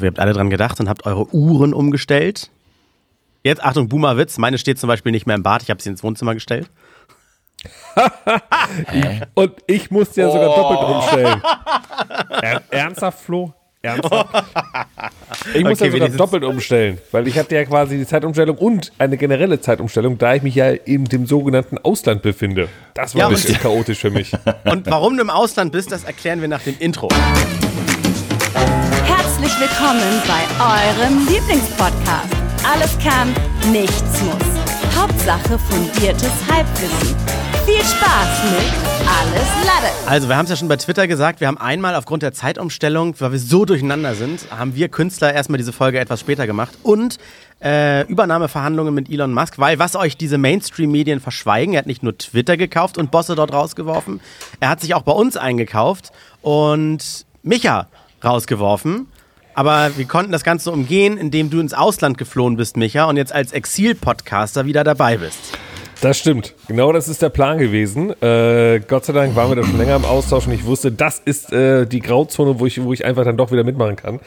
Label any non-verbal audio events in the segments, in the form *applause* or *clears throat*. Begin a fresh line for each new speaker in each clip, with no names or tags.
hoffe, ihr habt alle dran gedacht und habt eure Uhren umgestellt. Jetzt, Achtung, Boomer-Witz. Meine steht zum Beispiel nicht mehr im Bad. Ich habe sie ins Wohnzimmer gestellt.
Und ich musste ja sogar doppelt umstellen. *laughs* Er, ernsthaft, Flo? Ernsthaft? *laughs* Ich musste
Okay,
ja sogar doppelt umstellen, weil ich hatte ja quasi die Zeitumstellung und eine generelle Zeitumstellung, da ich mich ja in dem sogenannten Ausland befinde. Das war
Ja,
ein bisschen chaotisch für mich. *laughs*
Und warum du im Ausland bist, das erklären wir nach dem Intro.
Herzlich willkommen bei eurem Lieblingspodcast. Alles kann, nichts muss. Hauptsache fundiertes Halbwissen. Viel Spaß mit Alles Lade.
Also, wir haben es ja schon bei Twitter gesagt, wir haben einmal aufgrund der Zeitumstellung, weil wir so durcheinander sind, haben wir Künstler erstmal diese Folge etwas später gemacht und äh, Übernahmeverhandlungen mit Elon Musk, weil was euch diese Mainstream-Medien verschweigen, er hat nicht nur Twitter gekauft und Bosse dort rausgeworfen, er hat sich auch bei uns eingekauft und Micha rausgeworfen. Aber wir konnten das Ganze umgehen, indem du ins Ausland geflohen bist, Micha, und jetzt als Exil-Podcaster wieder dabei bist.
Das stimmt. Genau das ist der Plan gewesen. Äh, Gott sei Dank waren wir da schon länger im Austausch und ich wusste, das ist äh, die Grauzone, wo ich, wo ich einfach dann doch wieder mitmachen kann.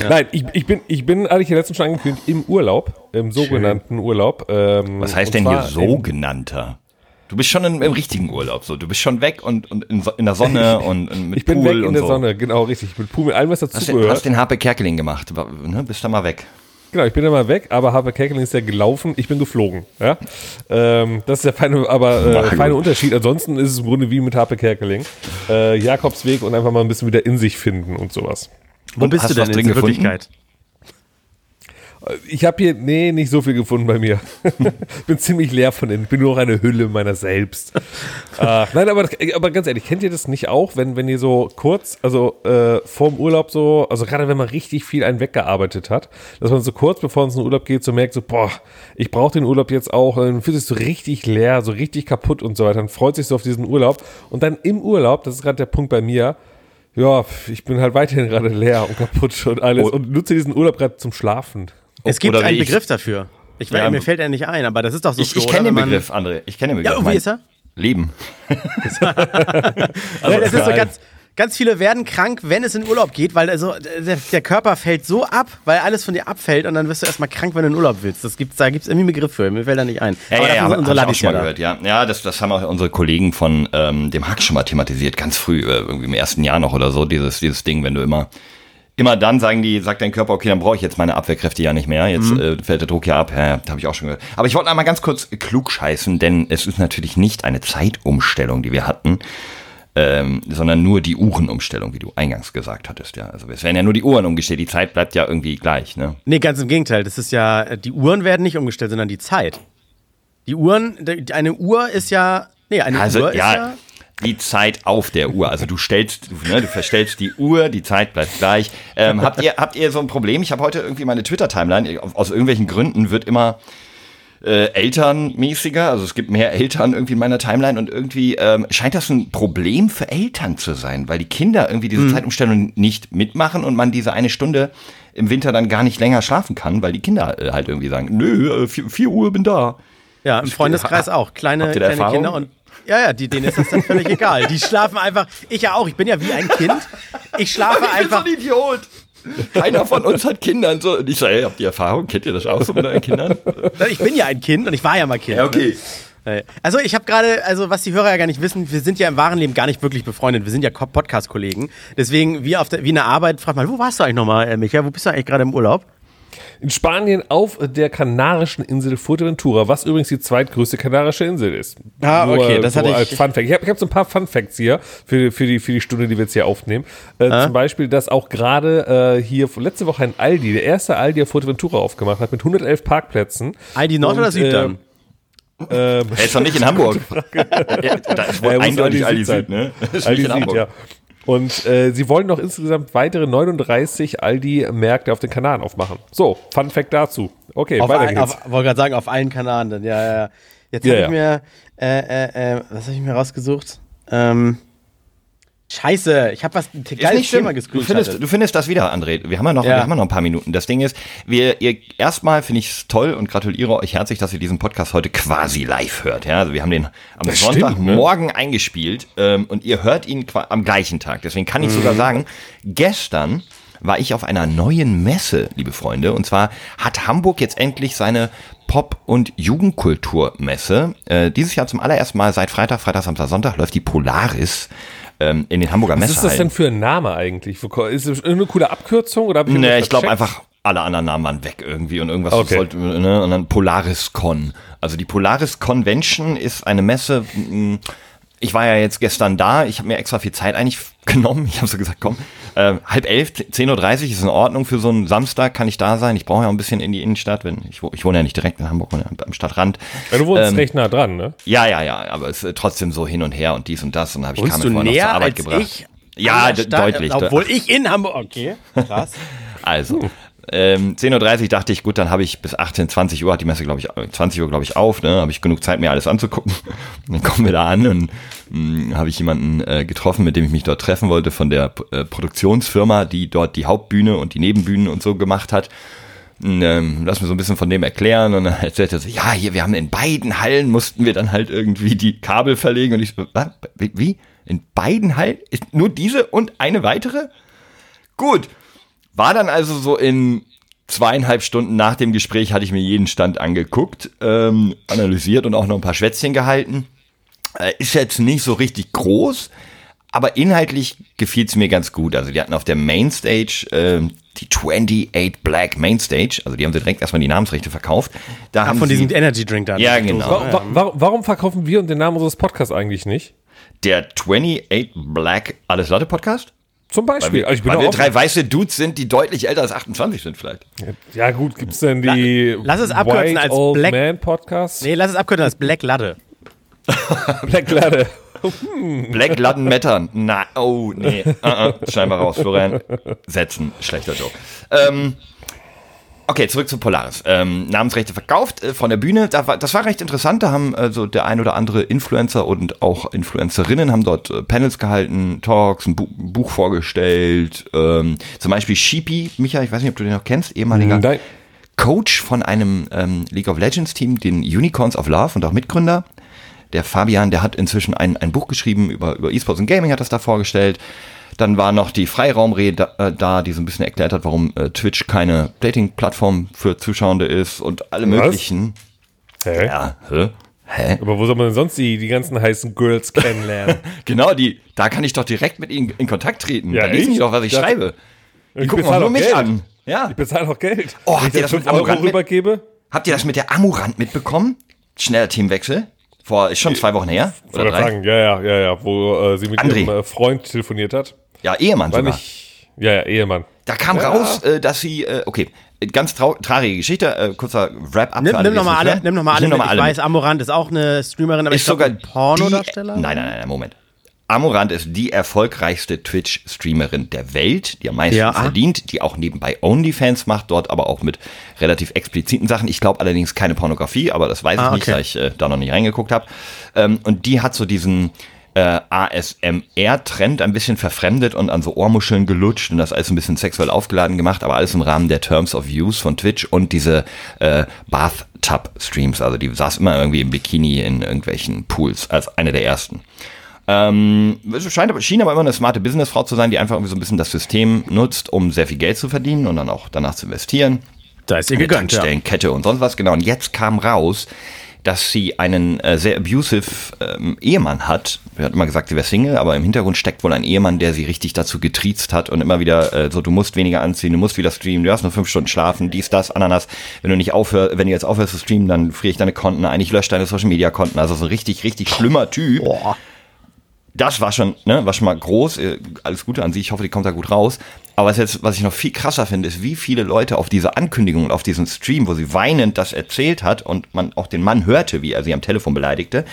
Nein, ich, ich bin, ich bin, hatte ich ja letztens schon angekündigt, im Urlaub, im sogenannten Urlaub. Ähm,
Was heißt denn hier sogenannter? Du bist schon in, im richtigen Urlaub, so. Du bist schon weg und, und in, in der Sonne *laughs* und, und mit
Ich bin
Pool
weg in
und
der
so.
Sonne, genau, richtig. Mit Pool, mit allem, was
Hast, den,
dazugehört.
hast den Harpe Kerkeling gemacht, ne? bist da mal weg.
Genau, ich bin ja mal weg, aber Harper Kerkeling ist ja gelaufen, ich bin geflogen. Ja? Ähm, das ist der feine, aber äh, feine Unterschied. Ansonsten ist es im Grunde wie mit Harper Kerkeling. Äh, Jakobsweg und einfach mal ein bisschen wieder in sich finden und sowas.
Wo
Und
bist
hast
du
du
denn in der
gefunden?
Wirklichkeit?
Ich habe hier, nee, nicht so viel gefunden bei mir. *laughs* bin ziemlich leer von innen. Bin nur noch eine Hülle meiner selbst. *laughs* äh, nein, aber, aber ganz ehrlich, kennt ihr das nicht auch, wenn, wenn ihr so kurz, also äh, vorm Urlaub so, also gerade wenn man richtig viel einen weggearbeitet hat, dass man so kurz bevor es in den Urlaub geht, so merkt, so, boah, ich brauche den Urlaub jetzt auch, und dann fühlt sich so richtig leer, so richtig kaputt und so weiter, dann freut sich so auf diesen Urlaub und dann im Urlaub, das ist gerade der Punkt bei mir, ja, ich bin halt weiterhin gerade leer und kaputt und alles
Oh.
und nutze diesen Urlaub gerade zum Schlafen.
Es gibt einen
ich-
Begriff dafür. Ich,
Ja,
mir fällt er nicht ein, aber das ist doch so.
Ich, ich kenne den Begriff, André. Ich kenne den Begriff.
Ja, wie ist er?
Leben. *laughs*
Ja, das ist so ganz, ganz viele werden krank, wenn es in Urlaub geht, weil also der, der Körper fällt so ab, weil alles von dir abfällt und dann wirst du erstmal krank, wenn du in Urlaub willst. Das gibt's, da gibt es irgendwie einen Begriff für. Mir fällt da nicht ein.
Ja,
aber
ja, ja,
dafür
hab, ich auch schon mal
da.
gehört, ja. Ja, das, das haben auch unsere Kollegen von ähm, dem Hack schon mal thematisiert, ganz früh, äh, irgendwie im ersten Jahr noch oder so, dieses, dieses Ding, wenn du immer, immer dann sagen die, sagt dein Körper, okay, dann brauche ich jetzt meine Abwehrkräfte ja nicht mehr, jetzt
Mhm.
äh, fällt der Druck ja ab, ja, habe ich auch schon gehört. Aber ich wollte einmal ganz kurz klug scheißen, denn es ist natürlich nicht eine Zeitumstellung, die wir hatten, ähm, sondern nur die Uhrenumstellung, wie du eingangs gesagt hattest, ja. Also es werden ja nur die Uhren umgestellt, die Zeit bleibt ja irgendwie gleich, ne?
Nee, ganz im Gegenteil. Das ist ja, die Uhren werden nicht umgestellt, sondern die Zeit. Die Uhren, eine Uhr ist ja, nee, eine
Also
Uhr
ja,
ist ja,
die Zeit auf der Uhr. Also du stellst, ne, du verstellst die Uhr, die Zeit bleibt gleich. Ähm, habt ihr habt ihr so ein Problem? Ich habe heute irgendwie meine Twitter-Timeline. Aus irgendwelchen Gründen wird immer äh, elternmäßiger. Also es gibt mehr Eltern irgendwie in meiner Timeline und irgendwie ähm, scheint das ein Problem für Eltern zu sein, weil die Kinder irgendwie diese Zeitumstellung nicht mitmachen und man diese eine Stunde im Winter dann gar nicht länger schlafen kann, weil die Kinder äh, halt irgendwie sagen, nö, äh, vier, vier Uhr bin da.
ja, im Freundeskreis auch. Kleine, kleine
Erfahrung?
Kinder und ja, ja, die, denen ist das dann völlig egal. Die schlafen einfach, ich ja auch, ich bin ja wie ein Kind. Ich schlafe
Ich bin so
einfach.
ein Idiot. Keiner von uns hat Kinder und so. Und ich so, ey, habt ihr Erfahrung? Kennt ihr das auch so mit euren Kindern?
Ich bin ja ein Kind und ich war ja mal Kind.
Ja, okay.
Ne? Also ich habe gerade, also was die Hörer ja gar nicht wissen, wir sind ja im wahren Leben gar nicht wirklich befreundet. Wir sind ja Ko- Podcast-Kollegen. Deswegen, wie, auf der, wie in der Arbeit, frag mal, wo warst du eigentlich nochmal, äh, Micha? Wo bist du eigentlich gerade im Urlaub?
In Spanien auf der kanarischen Insel Fuerteventura, was übrigens die zweitgrößte kanarische Insel ist.
Ah, okay,
Nur
das
so
hatte ich-
als Fun Fact. Ich habe hab so ein paar Fun Facts hier für, für, die, für die Stunde, die wir jetzt hier aufnehmen. Äh,
Ah.
Zum Beispiel, dass auch gerade äh, hier letzte Woche ein Aldi, der erste Aldi auf Fuerteventura aufgemacht hat mit 111 Parkplätzen.
Aldi Nord
Und,
oder Süd dann?
Ähm,
Er ist doch nicht in Hamburg. *laughs* ja, da ist wohl
Ja, muss
eindeutig
Aldi
Aldi
Süd
Süd, ne?
Aldi Süd,
Hamburg.
ja. Und äh, sie wollen noch insgesamt weitere 39 Aldi-Märkte auf den Kanaren aufmachen. So, Fun Fact dazu. Okay,
Auf,
weiter
ein,
geht's.
wollte gerade sagen, auf allen Kanaren dann. Ja, ja, ja. Jetzt
Ja,
habe
ja.
ich mir, äh, äh, äh, was habe ich mir rausgesucht? Ähm, Scheiße, ich habe was ein
Ist
geiles
nicht.
Thema
Du
gescreenshottet.
findest, du findest das wieder, André. Wir haben ja noch,
Ja.
wir haben ja noch ein paar Minuten. Das Ding ist, wir, ihr, erstmal finde ich es toll und gratuliere euch herzlich, dass ihr diesen Podcast heute quasi live hört. Ja, also wir haben den am
Das stimmt,
Sonntagmorgen eingespielt ähm, und ihr hört ihn am gleichen Tag. Deswegen kann ich
Mhm.
sogar sagen, gestern war ich auf einer neuen Messe, liebe Freunde. Und zwar hat Hamburg jetzt endlich seine Pop- und Jugendkulturmesse. Äh, dieses Jahr zum allerersten Mal seit Freitag, Freitag, Samstag, Sonntag läuft die Polaris ähm, in den Hamburger
Was ist das denn
Messehallen.
für ein Name eigentlich? Ist das eine coole Abkürzung oder ich
Nee, ich glaube einfach, alle anderen Namen waren weg irgendwie und irgendwas
Okay.
sollte, ne? Und dann Polaris Con. Also die Polaris Convention ist eine Messe. Ich war ja jetzt gestern da, ich habe mir extra viel Zeit eigentlich *laughs* genommen. Ich habe so gesagt, komm, äh, halb elf, 10.30 Uhr ist in Ordnung für so einen Samstag, kann ich da sein. Ich brauche ja auch ein bisschen in die Innenstadt, wenn ich, ich wohne ja nicht direkt in Hamburg, wohne ja am Stadtrand.
Ja, du wohnst
Ähm,
recht nah dran, ne?
Ja, ja, ja, aber es ist trotzdem so hin und her und dies und das und habe ich
Wohnst du
vorher noch zur
näher
Arbeit
als
gebracht.
ich?
Ja,
Stadt?
deutlich.
Obwohl ich in Hamburg. Okay, krass. *laughs*
Also, ähm, 10.30 Uhr dachte ich, gut, dann habe ich bis 18, 20 Uhr, hat die Messe, glaube ich, äh, 20 Uhr, glaube ich, auf, ne? Habe ich genug Zeit, mir alles anzugucken. *laughs* Dann kommen wir da an und mh, habe ich jemanden äh, getroffen, mit dem ich mich dort treffen wollte, von der äh, Produktionsfirma, die dort die Hauptbühne und die Nebenbühnen und so gemacht hat. Ähm, lass mir so ein bisschen von dem erklären und dann *laughs* erzählt er so, ja, hier, wir haben in beiden Hallen mussten wir dann halt irgendwie die Kabel verlegen und ich so, was? Wie? In beiden Hallen? Ist nur diese und eine weitere? Gut. War dann also so in zweieinhalb Stunden nach dem Gespräch hatte ich mir jeden Stand angeguckt, ähm, analysiert und auch noch ein paar Schwätzchen gehalten. Äh, ist jetzt nicht so richtig groß, aber inhaltlich gefiel es mir ganz gut. Also die hatten auf der Mainstage ähm, die 28 Black Mainstage, also die haben sie direkt erstmal die Namensrechte verkauft. Da
Ah,
haben
von
sie
diesem Energy Drink da.
Ja, genau.
Wa- wa- warum, warum verkaufen wir und den Namen unseres Podcasts eigentlich nicht?
der 28 Black Alles Latte Podcast.
Zum
Weil
Beispiel.
wir,
Also ich bin
weil wir drei weiße Dudes sind, die deutlich älter als 28 sind vielleicht.
Ja gut, gibt's denn die
lass es abkürzen
White
als
Old
Black-
Man Podcast?
Nee, lass es abkürzen als Black Ladde. *laughs*
Black Ladder. *laughs*
Black Latten Mettern. Na, oh, nee. *laughs* Uh -uh. Schneiden wir raus, Florian. Setzen. Schlechter Joke. Ähm, okay, zurück zu Polaris. Ähm, Namensrechte verkauft äh, von der Bühne. Da war, das war recht interessant. Da haben also der ein oder andere Influencer und auch Influencerinnen haben dort äh, Panels gehalten, Talks, ein Bu Buch vorgestellt. Ähm, zum Beispiel Sheepy, Micha, ich weiß nicht, ob du den noch kennst, ehemaliger
Nein.
Coach von einem ähm, League of Legends Team, den Unicorns of Love und auch Mitgründer. Der Fabian, der hat inzwischen ein, ein Buch geschrieben über, über E-Sports und Gaming, hat das da vorgestellt. Dann war noch die Freiraumrede da, äh, da, die so ein bisschen erklärt hat, warum äh, Twitch keine Dating-Plattform für Zuschauende ist und alle
Was?
möglichen.
Hä?
Ja, hä? Hä?
Aber wo soll man denn sonst die, die ganzen heißen Girls *laughs* kennenlernen?
Genau, die, da kann ich doch direkt mit ihnen in Kontakt treten.
Ja,
da lesen die doch, was ich
Ja.
schreibe. Die
Ich
gucken auch nur mich
Geld.
an. Ja.
Ich bezahle auch Geld.
Oh, habt ihr das mit
5 Euro
Arrogant mit-
rübergebe?
Habt ihr das mit der Amurant mitbekommen? Schneller Teamwechsel. Vor, ist schon zwei Wochen her. Oder drei.
sagen, ja, ja, ja, ja, wo äh, sie mit
André.
ihrem äh, Freund telefoniert hat.
Ja, Ehemann
War
sogar.
nicht, ja, ja, Ehemann.
Da kam
Ja.
raus, äh, dass sie, äh, okay, ganz trau traurige Geschichte, äh, kurzer Wrap-up.
Nimm, nimm
die
noch mal
das
alle, nimm noch mal
hören.
alle,
Ich noch
Ich
mal
weiß, Amorant ist auch eine Streamerin, aber
ist
ich glaube,
sogar
ein Pornodarsteller.
Die, nein, nein, nein, Moment. Amorant ist die erfolgreichste Twitch-Streamerin der Welt, die am meisten
Ja.
verdient, die auch nebenbei OnlyFans macht, dort aber auch mit relativ expliziten Sachen. Ich glaube allerdings keine Pornografie, aber das weiß ich
Ah,
nicht,
okay.
da ich äh, da noch nicht reingeguckt habe. Ähm, und die hat so diesen äh, ASMR-Trend ein bisschen verfremdet und an so Ohrmuscheln gelutscht und das alles ein bisschen sexuell aufgeladen gemacht, aber alles im Rahmen der Terms of Use von Twitch und diese äh, Bathtub-Streams. Also die saß immer irgendwie im Bikini in irgendwelchen Pools als eine der ersten. Ähm, es scheint aber, schien aber immer eine smarte Businessfrau zu sein, die einfach irgendwie so ein bisschen das System nutzt, um sehr viel Geld zu verdienen und dann auch danach zu investieren.
Da ist ihr gegönnt, ja.
Tankstellenkette und sonst was, genau. Und jetzt kam raus, dass sie einen äh, sehr abusive ähm, Ehemann hat. Sie hat immer gesagt, sie wäre Single, aber im Hintergrund steckt wohl ein Ehemann, der sie richtig dazu getriezt hat und immer wieder äh, so, du musst weniger anziehen, du musst wieder streamen, du hast nur fünf Stunden schlafen, dies, das, Ananas. Wenn du nicht aufhörst, wenn du jetzt aufhörst zu streamen, dann friere ich deine Konten ein, ich lösche deine Social Media Konten. Also so ein richtig, richtig schlimmer Typ.
Boah.
Das war schon, ne, war schon mal groß. Äh, Alles Gute an sie. Ich hoffe, die kommt da gut raus. Aber was jetzt, was ich noch viel krasser finde, ist, wie viele Leute auf diese Ankündigung und auf diesen Stream, wo sie weinend das erzählt hat und man auch den Mann hörte, wie er sie am Telefon beleidigte,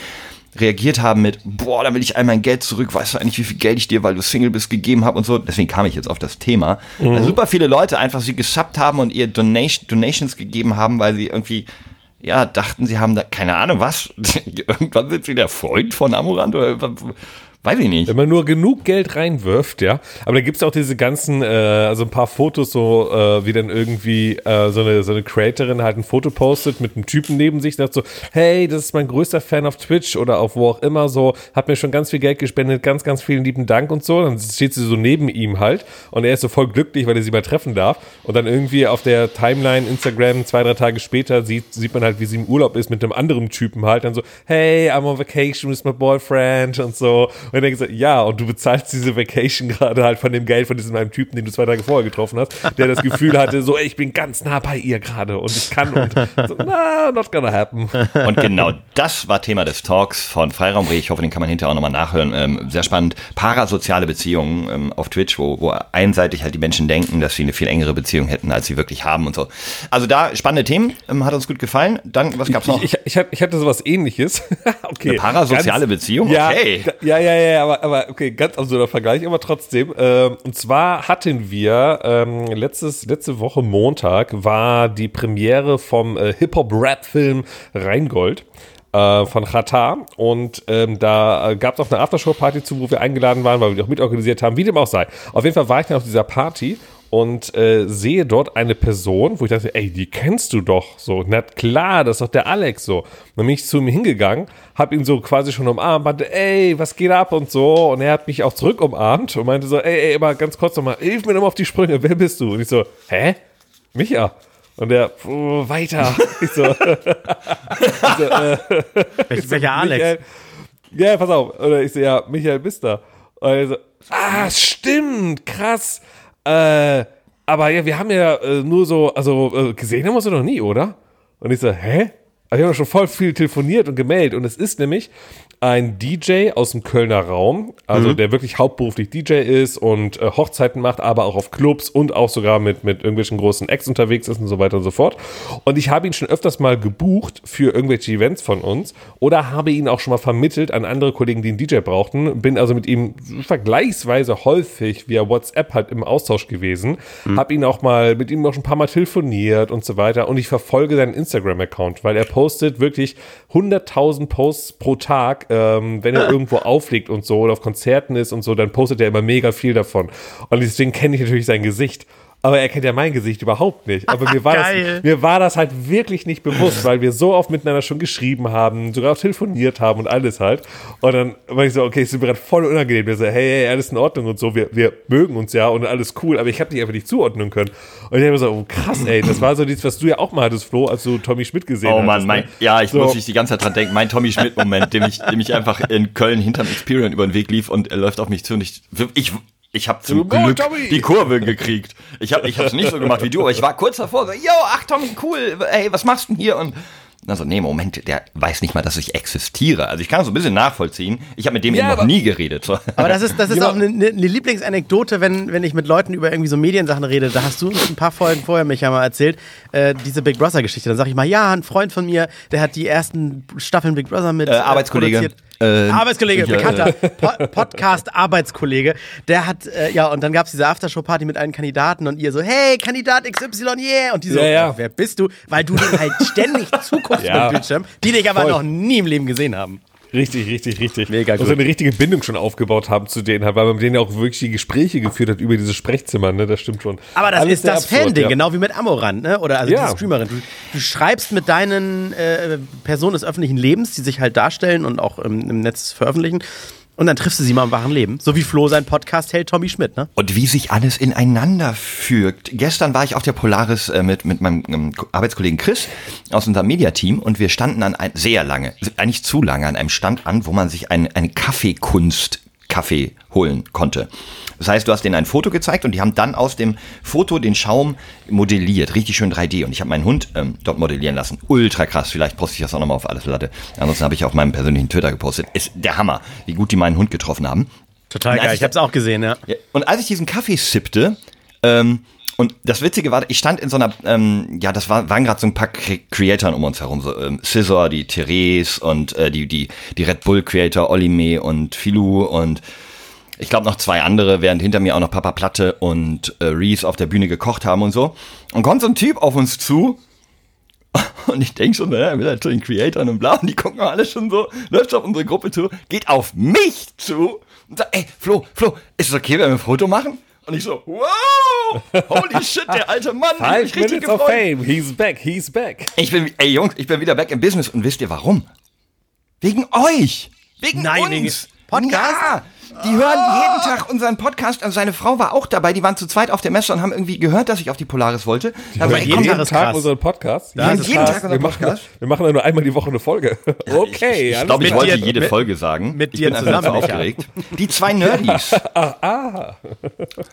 reagiert haben mit, boah, da will ich all mein Geld zurück, weißt du eigentlich, wie viel Geld ich dir, weil du Single bist, gegeben habe und so. Deswegen kam ich jetzt auf das Thema. Weil super viele Leute einfach sie gesubbt haben und ihr Donation, Donations gegeben haben, weil sie irgendwie, ja, dachten, sie haben da, keine Ahnung was, *laughs* irgendwann sind sie der Freund von Amorant oder was, Weiß ich nicht.
Wenn man nur genug Geld reinwirft, ja. Aber da gibt es auch diese ganzen, äh, also ein paar Fotos, so äh, wie dann irgendwie äh, so, eine, so eine Creatorin halt ein Foto postet mit einem Typen neben sich, sagt so, hey, das ist mein größter Fan auf Twitch oder auf wo auch immer so, hat mir schon ganz viel Geld gespendet, ganz, ganz vielen lieben Dank und so. Dann steht sie so neben ihm halt und er ist so voll glücklich, weil er sie mal treffen darf. Und dann irgendwie auf der Timeline, Instagram, zwei, drei Tage später sieht, sieht man halt, wie sie im Urlaub ist mit einem anderen Typen halt. Dann so, hey, I'm on vacation with my boyfriend und so. Und er gesagt, ja, und du bezahlst diese Vacation gerade halt von dem Geld von diesem einem Typen, den du zwei Tage vorher getroffen hast, der das Gefühl hatte, so, ey, ich bin ganz nah bei ihr gerade und ich kann und so, na, not gonna happen.
Und genau das war Thema des Talks von Freiraum Ich hoffe, den kann man hinterher auch nochmal nachhören. Ähm, sehr spannend. Parasoziale Beziehungen ähm, auf Twitch, wo, wo einseitig halt die Menschen denken, dass sie eine viel engere Beziehung hätten, als sie wirklich haben und so. Also da spannende Themen, ähm, hat uns gut gefallen. Dann, was gab's noch?
Ich, ich, ich, ich hatte sowas ähnliches. *laughs* okay.
Eine parasoziale
Ganz-
Beziehung? Okay.
ja, ja, ja, aber, aber okay, ganz absurder Vergleich, aber trotzdem. Ähm, und zwar hatten wir ähm, letztes, letzte Woche Montag war die Premiere vom äh, Hip-Hop-Rap-Film Rheingold äh, von Qatar und ähm, da gab es auch eine Aftershow-Party zu, wo wir eingeladen waren, weil wir die auch mitorganisiert haben, wie dem auch sei. Auf jeden Fall war ich dann auf dieser Party und äh, sehe dort eine Person, wo ich dachte, ey, die kennst du doch. So, na klar, das ist doch der Alex so. Dann bin ich zu ihm hingegangen, hab ihn so quasi schon umarmt, meinte, ey, was geht ab und so. Und er hat mich auch zurück umarmt und meinte so, ey, ey, aber ganz kurz nochmal, hilf mir nochmal auf die Sprünge, wer bist du? Und ich so, hä? Micha. Und der, oh, weiter. *laughs* Ich so, *laughs*
Welch, welcher Alex?
Michael, ja, pass auf. Oder ich so, ja, Michael bist da. Und er so, ah, stimmt, krass. Äh, aber ja, wir haben ja äh, nur so, also äh, gesehen haben wir uns doch noch nie, oder? Und ich so, hä? Also wir haben schon voll viel telefoniert und gemeldet. Und es ist nämlich ein DJ aus dem Kölner Raum, also der wirklich hauptberuflich DJ ist und äh, Hochzeiten macht, aber auch auf Clubs und auch sogar mit, mit irgendwelchen großen Acts unterwegs ist und so weiter und so fort. Und ich habe ihn schon öfters mal gebucht für irgendwelche Events von uns oder habe ihn auch schon mal vermittelt an andere Kollegen, die einen DJ brauchten. Bin also mit ihm vergleichsweise häufig via WhatsApp halt im Austausch gewesen. Habe ihn auch mal, mit ihm auch schon ein paar Mal telefoniert und so weiter. Und ich verfolge seinen Instagram-Account, weil er postet wirklich 100.000 Posts pro Tag, ähm, wenn er *clears throat* irgendwo auflegt und so oder auf Konzerten ist und so, dann postet er immer mega viel davon. Und deswegen kenne ich natürlich sein Gesicht. Aber er kennt ja mein Gesicht überhaupt nicht. Aber mir war,
Geil.
das, mir war das halt wirklich nicht bewusst, weil wir so oft miteinander schon geschrieben haben, sogar auch telefoniert haben und alles halt. Und dann war ich so, okay, es ist mir gerade voll unangenehm. Wir so, hey, hey, alles in Ordnung und so, wir, wir mögen uns ja und alles cool, aber ich habe dich einfach nicht zuordnen können. Und ich habe so, oh krass, ey, das war so dies, was du ja auch mal hattest, Flo, als du Tommy Schmidt gesehen
Oh
hast.
Mann, mein, ja, ich
So.
muss mich die ganze Zeit dran denken. Mein Tommy Schmidt-Moment, dem ich, dem ich einfach in Köln hinterm Experian über den Weg lief und er läuft auf mich zu und ich, ich, ich habe zum Glück
Tommy!
die Kurve gekriegt. Ich habe ich hab's nicht so gemacht wie du, aber ich war kurz davor so, yo, ach Tommy, cool, ey, was machst du denn hier? Und also, nee, Moment, der weiß nicht mal, dass ich existiere. Also ich kann das so ein bisschen nachvollziehen. Ich habe mit dem
Ja,
eben noch nie geredet. So.
Aber das ist, das ist
Ja.
auch eine, eine Lieblingsanekdote, wenn, wenn ich mit Leuten über irgendwie so Mediensachen rede. Da hast du uns ein paar Folgen vorher mich ja mal erzählt, äh, diese Big Brother-Geschichte. Dann sag ich mal, ja, ein Freund von mir, der hat die ersten Staffeln Big Brother mit.
Äh, Arbeitskollege.
produziert.
Äh,
Arbeitskollege,
ja,
bekannter *laughs* po Podcast-Arbeitskollege. Der hat, äh, ja, und dann gab es diese Aftershow-Party mit allen Kandidaten und ihr so, hey, Kandidat XY, yeah. Und die so,
Ja, ja.
wer bist du? Weil du den halt ständig *laughs* zuguckst
Ja.
mit Bildschirm, die dich aber
Voll.
noch nie im Leben gesehen haben.
Richtig, richtig, richtig.
Mega
Und so eine richtige Bindung schon aufgebaut haben zu denen, weil man mit denen ja auch wirklich die Gespräche geführt hat über diese Sprechzimmer, ne? Das stimmt schon.
Aber das
Alles
ist das Fan-Ding,
ja.
genau wie mit Amorant, ne? Oder also
Ja.
diese Streamerin. Du, du schreibst mit deinen äh, Personen des öffentlichen Lebens, die sich halt darstellen und auch im, im Netz veröffentlichen. Und dann triffst du sie mal im wahren Leben. So wie Flo sein Podcast hält Tommy Schmidt, ne?
Und wie sich alles ineinander fügt. Gestern war ich auf der Polaris äh, mit, mit meinem ähm, Arbeitskollegen Chris aus unserem Mediateam und wir standen an ein, sehr lange, eigentlich zu lange an einem Stand an, wo man sich ein, eine Kaffeekunst Kaffee holen konnte. Das heißt, du hast denen ein Foto gezeigt und die haben dann aus dem Foto den Schaum modelliert, richtig schön 3D. Und ich habe meinen Hund ähm, dort modellieren lassen. Ultra krass. Vielleicht poste ich das auch nochmal auf alles Latte. Ansonsten habe ich auf meinem persönlichen Twitter gepostet. Ist der Hammer, wie gut die meinen Hund getroffen haben.
Total geil.
ich
Ich hab's auch gesehen, ja.
und als ich diesen Kaffee sippte, ähm, und das Witzige war, ich stand in so einer, ähm, ja, das war, waren gerade so ein paar Cre Creatoren um uns herum, so ähm, Scissor, die Therese und äh, die, die, die Red Bull Creator, Olime und Filou und ich glaube noch zwei andere, während hinter mir auch noch Papa Platte und äh, Reese auf der Bühne gekocht haben und so. Und kommt so ein Typ auf uns zu *laughs* und ich denk schon, naja, will halt zu den Creatoren und bla, und die gucken alle schon so, läuft auf unsere Gruppe zu, geht auf mich zu und sagt, ey, Flo, Flo, ist es okay, wenn wir ein Foto machen? Und ich so, wow, holy shit, der alte Mann, ich
Five
mich richtig
minutes of
gefreut.
fame. He's back, he's back.
Ich bin, ey Jungs, ich bin wieder back im Business und wisst ihr warum? Wegen euch. Wegen
Nein,
uns.
wegen Podcast?
Ja, die hören jeden Tag unseren Podcast. Also seine Frau war auch dabei. Die waren zu zweit auf der Messe und haben irgendwie gehört, dass ich auf die Polaris wollte. War
Wir
ich,
jeden
machen
komm,
Tag
jeden Tag
krass.
unseren Podcast.
Ist jeden Tag unseren
wir machen,
Podcast.
Wir machen ja nur einmal die Woche eine Folge. Okay,
ich
alles
glaube, ich wollte
dir-
jede
mit-
Folge sagen.
mit
ich
dir
bin
zusammen,
so aufgeregt. Die zwei Nerdies. *laughs*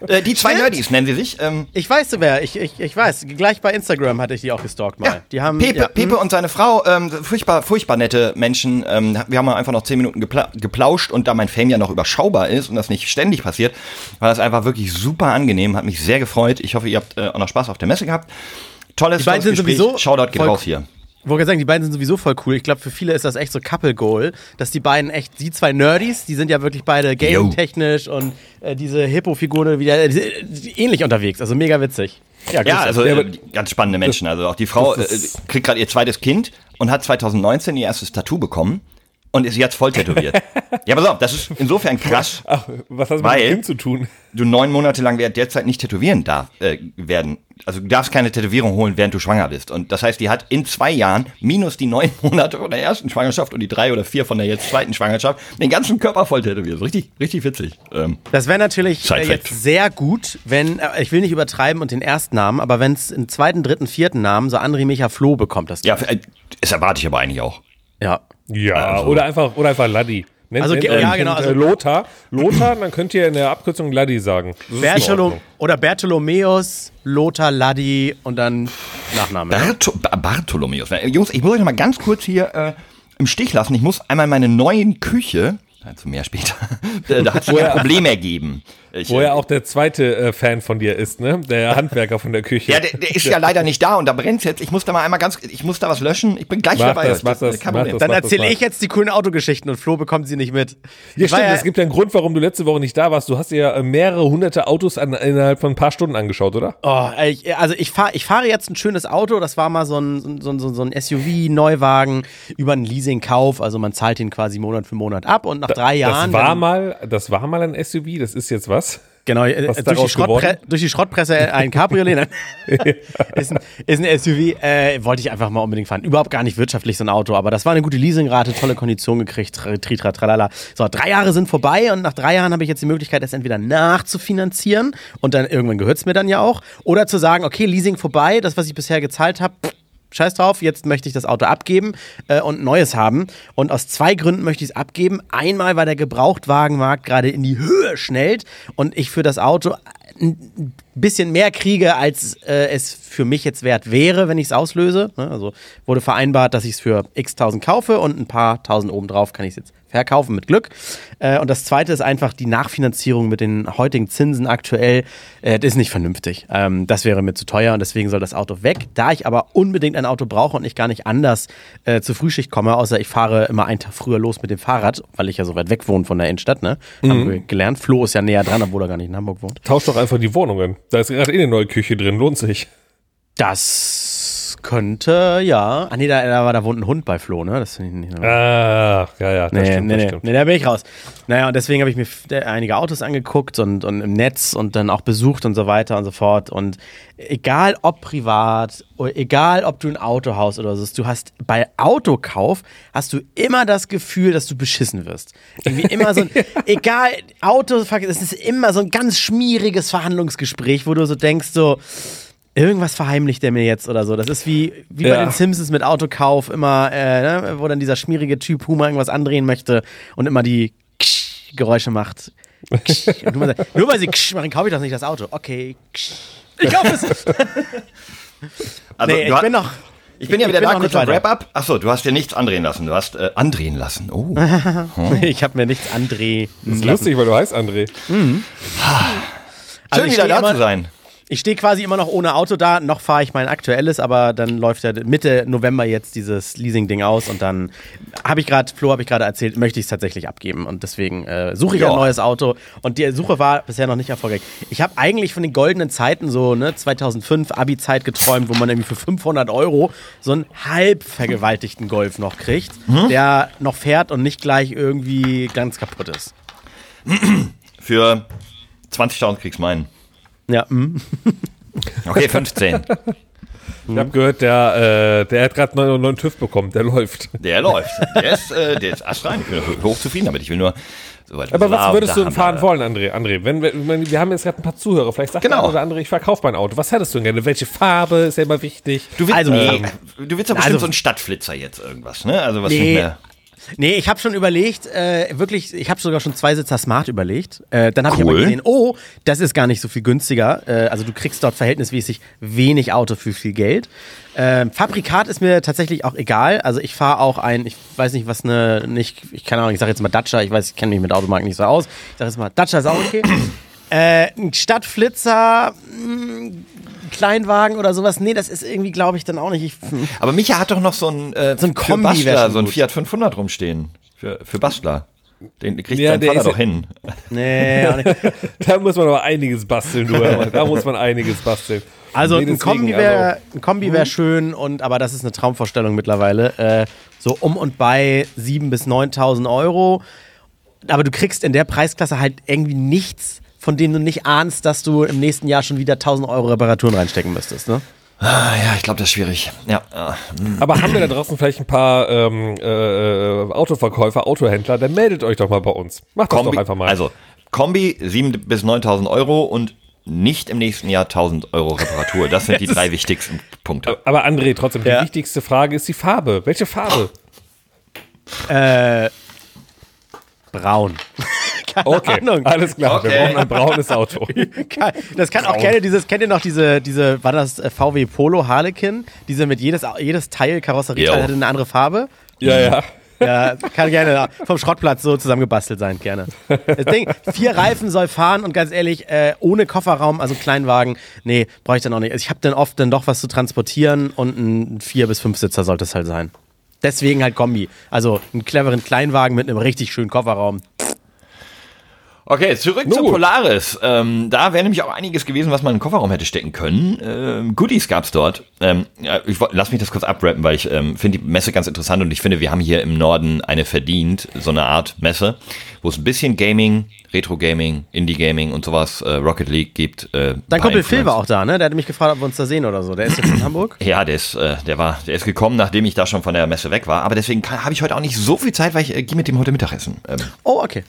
Äh, die zwei Nerdies nennen sie sich. Ähm,
Ich weiß wer, ich, ich, ich weiß. Gleich bei Instagram hatte ich die auch gestalkt mal.
Ja,
Die haben.
Pepe,
ja,
Pepe und seine Frau, ähm, furchtbar, furchtbar nette Menschen. Ähm, wir haben einfach noch zehn Minuten gepla geplauscht und da mein Fame ja noch überschaubar ist und das nicht ständig passiert, war das einfach wirklich super angenehm, hat mich sehr gefreut. Ich hoffe, ihr habt äh, auch noch Spaß auf der Messe gehabt. Tolles,
Die beiden
tolles
sind
Gespräch.
sowieso
Shoutout geht raus hier.
Ich wollte sagen, die beiden sind sowieso voll cool. Ich glaube, für viele ist das echt so Couple Goal, dass die beiden echt, die zwei Nerdies, die sind ja wirklich beide gaming-technisch und äh, diese Hippo-Figuren wieder äh, ähnlich unterwegs. Also mega witzig.
Ja,
grüß
also
Ja,
äh, ganz spannende Menschen. Also auch die Frau äh, kriegt gerade ihr zweites Kind und hat 2019 ihr erstes Tattoo bekommen und ist jetzt voll tätowiert. *laughs* ja, pass auf, das ist insofern krass.
Ach, was hat das
Weil-
mit dem zu tun?
du neun Monate lang während der Zeit nicht tätowieren darf, äh, werden. Also du darfst keine Tätowierung holen, während du schwanger bist. Und das heißt, die hat in zwei Jahren minus die neun *laughs* Monate von der ersten Schwangerschaft und die drei oder vier von der jetzt zweiten Schwangerschaft den ganzen Körper voll tätowiert. Richtig, richtig witzig. Ähm,
Das wäre natürlich äh, jetzt sehr gut, wenn, äh, ich will nicht übertreiben und den ersten Namen, aber wenn es einen zweiten, dritten, vierten Namen, so André Micha Flo bekommt das.
ja, äh, das erwarte ich aber eigentlich auch.
ja.
Ja,
Also-
oder einfach, oder einfach Laddi. Nennt,
Also,
nennt
ja, genau, also-
äh, Lothar. Lothar, dann könnt ihr in der Abkürzung Laddi sagen.
Bertolo oder Bertolomeus, Lothar, Laddi und dann Nachname.
Ba- Bartholomäus. Äh, Jungs, ich muss euch noch mal ganz kurz hier äh, im Stich lassen. Ich muss einmal meine neuen Küche, dazu mehr später, *laughs* da da hat sich ein Problem ergeben. Ich,
Wo
äh,
ja auch der zweite äh, Fan von dir ist, ne? Der *laughs* Handwerker von der Küche.
Ja, der, der ist ja leider nicht da und da brennt's jetzt. Ich muss da mal einmal ganz, ich muss da was löschen. Ich bin gleich
Mach
dabei.
das, mach das, mach das.
Dann erzähle ich jetzt die coolen Autogeschichten und Flo bekommt sie nicht mit.
Ja, stimmt. Es gibt ja einen Grund, warum du letzte Woche nicht da warst. Du hast dir ja äh, mehrere hunderte Autos an, innerhalb von ein paar Stunden angeschaut, oder?
Oh, ich, also ich fahre ich fahre jetzt ein schönes Auto, das war mal so ein, so, ein- so, ein- so ein SUV-Neuwagen über einen Leasingkauf, also man zahlt ihn quasi Monat für Monat ab und nach drei Jahren...
Das war mal, das war mal ein SUV. Das ist jetzt was?
Genau, äh,
Was ist
durch, die
geworden?
durch die Schrottpresse ein Cabriolet. ne? *laughs* ist, ein, ist ein SUV. Äh, wollte ich einfach mal unbedingt fahren. Überhaupt gar nicht wirtschaftlich so ein Auto, aber das war eine gute Leasingrate, tolle Kondition gekriegt, tra- tritra, tralala. So, drei Jahre sind vorbei und nach drei Jahren habe ich jetzt die Möglichkeit, das entweder nachzufinanzieren und dann irgendwann gehört es mir dann ja auch, oder zu sagen, okay, Leasing vorbei, das, was ich bisher gezahlt habe, Scheiß drauf, jetzt möchte ich das Auto abgeben äh, und Neues haben. Und aus zwei Gründen möchte ich es abgeben. Einmal, weil der Gebrauchtwagenmarkt gerade in die Höhe schnellt und ich für das Auto ein bisschen mehr kriege, als äh, es für mich jetzt wert wäre, wenn ich es auslöse. Ne? Also wurde vereinbart, dass ich es für x tausend kaufe und ein paar tausend obendrauf kann ich es jetzt verkaufen mit Glück. Äh, und das zweite ist einfach die Nachfinanzierung mit den heutigen Zinsen aktuell. Äh, das ist nicht vernünftig. Ähm, das wäre mir zu teuer und deswegen soll das Auto weg. Da ich aber unbedingt ein Auto brauche und ich gar nicht anders äh, zur Frühschicht komme, außer ich fahre immer einen Tag früher los mit dem Fahrrad, weil ich ja so weit weg wohne von der Innenstadt. Ne? Haben wir gelernt. Flo ist ja näher dran, obwohl er gar nicht in Hamburg wohnt.
Tausch doch einfach die Wohnungen. Da ist gerade eh eine neue Küche drin. Lohnt sich.
Das könnte, ja. Ah, nee, da, da, war- da wohnt ein Hund bei Flo, ne? Das finde ich nicht.
Ah, ja, ja, das
Nee,
stimmt,
nee,
das
nee,
stimmt.
nee, da bin ich raus. Naja, und deswegen habe ich mir äh, einige Autos angeguckt und, und im Netz und dann auch besucht und so weiter und so fort. Und egal ob privat, egal ob du ein Auto hast oder so, du hast bei Autokauf hast du immer das Gefühl, dass du beschissen wirst. Irgendwie immer so ein, *laughs* egal, Auto, es ist immer so ein ganz schmieriges Verhandlungsgespräch, wo du so denkst, so, Irgendwas verheimlicht der mir jetzt oder so. Das ist wie, wie bei
Ja.
den Simpsons mit Autokauf, immer, äh, ne, wo dann dieser schmierige Typ Humor irgendwas andrehen möchte und immer die Ksch Geräusche macht. Ksch. Und *laughs* nur, weil sie- nur weil sie Ksch machen, kaufe ich doch nicht das Auto. Okay. Ksch. Ich kaufe es. *laughs*
Also,
nee,
du
ich bin noch.
ich bin ja wieder
bin
da, kurzer. Wrap-up. Achso, du hast dir nichts andrehen lassen. Du hast äh, andrehen lassen. Oh. *laughs*
Ich habe mir nichts andrehen.
Das ist lustig, weil du heißt André.
Schön
Also ich
wieder da
immer-
zu sein.
Ich stehe quasi immer noch ohne Auto da. Noch fahre ich mein aktuelles, aber dann läuft ja Mitte November jetzt dieses Leasing-Ding aus und dann habe ich gerade, Flo habe ich gerade erzählt, möchte ich es tatsächlich abgeben und deswegen äh, suche ich
Ja.
ein neues Auto und die Suche war bisher noch nicht erfolgreich. Ich habe eigentlich von den goldenen Zeiten so ne 2005 Abi-Zeit geträumt, wo man irgendwie für 500 Euro so einen halb vergewaltigten Golf noch kriegt, der noch fährt und nicht gleich irgendwie ganz kaputt ist.
Für 20.000 kriegst meinen.
Ja, mm. *laughs*
Okay, 15.
Ich habe gehört, der, äh, der hat gerade einen neuen TÜV bekommen, der läuft.
Der läuft. Der ist, äh, der ist astrein. Ich bin hochzufrieden damit. Ich will nur soweit.
Aber was würdest du fahren
haben
wollen, André? André, wenn meine, wir haben jetzt gerade ein paar Zuhörer, vielleicht sagt
Genau.
oder andere, ich verkaufe mein Auto. Was hättest du denn gerne? Welche Farbe ist ja immer wichtig?
Du willst,
Also,
nee,
ähm,
du willst doch bestimmt
also-
so einen Stadtflitzer jetzt irgendwas, ne? Also was
Nee.
nicht mehr.
Nee, ich habe schon überlegt, äh, wirklich, ich habe sogar schon zwei Sitzer Smart überlegt. Äh, dann habe ich
Cool.
aber gesehen, oh, das ist gar nicht so viel günstiger. Äh, also du kriegst dort verhältnismäßig wenig Auto für viel Geld. Ähm, Fabrikat ist mir tatsächlich auch egal. Also ich fahre auch ein, ich weiß nicht, was eine, nicht, ich keine Ahnung, ich sage jetzt mal Dacia, ich weiß, ich kenne mich mit Automarken nicht so aus. Ich sage jetzt mal, Dacia ist auch okay. *clears throat* äh, ein Stadtflitzer, mh, Kleinwagen oder sowas, nee, das ist irgendwie, glaube ich, dann auch nicht. Ich, hm.
Aber Micha hat doch noch so ein, äh,
So ein Kombi
Bastler, so ein. Fiat 500 rumstehen. Für, für Bastler. Den kriegt
Ja,
dein
der
Vater
ist
doch
ja-
hin.
nee, auch nicht. *laughs*
Da muss man aber einiges basteln, du. Da muss man einiges basteln.
Also
Nee,
ein Kombi wäre
also-
ein Kombi wär schön, und, aber das ist eine Traumvorstellung mittlerweile. Äh, so um und bei 7.000 bis 9.000 Euro. Aber du kriegst in der Preisklasse halt irgendwie nichts, von dem du nicht ahnst, dass du im nächsten Jahr schon wieder 1.000 Euro Reparaturen reinstecken müsstest. Ne?
Ah, ja, ich glaube, das ist schwierig. Ja. ah.
Aber haben wir da draußen vielleicht ein paar ähm, äh, Autoverkäufer, Autohändler, dann meldet euch doch mal bei uns. Macht das doch einfach mal.
Also, Kombi 7.000 bis 9.000 Euro und nicht im nächsten Jahr 1.000 Euro Reparatur. Das sind die *laughs* drei wichtigsten Punkte.
aber André, trotzdem,
Ja.
die wichtigste Frage ist die Farbe. Welche Farbe?
Äh, braun. *laughs* Keine
Okay,
Ahnung.
alles klar. Wir
Okay.
brauchen ein braunes Auto. *laughs*
Das kann auch gerne dieses, kennt ihr noch diese, diese, war das äh, VW Polo Harlequin? Diese mit jedes, jedes Teil, Karosserieteil hatte eine andere Farbe?
ja, ja.
Ja, kann gerne vom Schrottplatz so zusammengebastelt sein, gerne. Das Ding, vier Reifen soll fahren und ganz ehrlich, äh, ohne Kofferraum, also Kleinwagen, nee, brauche ich dann auch nicht. Also ich habe dann oft dann doch was zu transportieren und ein vier bis fünf Sitzer sollte es halt sein. Deswegen halt Kombi. Also einen cleveren Kleinwagen mit einem richtig schönen Kofferraum.
Okay, zurück
Nun
zu. Polaris. Ähm, da wäre nämlich auch einiges gewesen, was man in den Kofferraum hätte stecken können. Ähm, Goodies gab's dort. Ähm, ich, lass mich das kurz abrappen, weil ich ähm, finde die Messe ganz interessant und ich finde, wir haben hier im Norden eine verdient, so eine Art Messe, wo es ein bisschen Gaming, Retro-Gaming, Indie-Gaming und sowas, äh, Rocket League gibt. Äh,
Dein Kumpel Phil war auch da, ne? Der hatte mich gefragt, ob wir uns da sehen oder so. Der ist jetzt in Hamburg. *laughs*
Ja, der ist, äh, der war, der ist gekommen, nachdem ich da schon von der Messe weg war. Aber deswegen habe ich heute auch nicht so viel Zeit, weil ich äh, gehe mit dem heute Mittagessen. Ähm,
Oh, okay.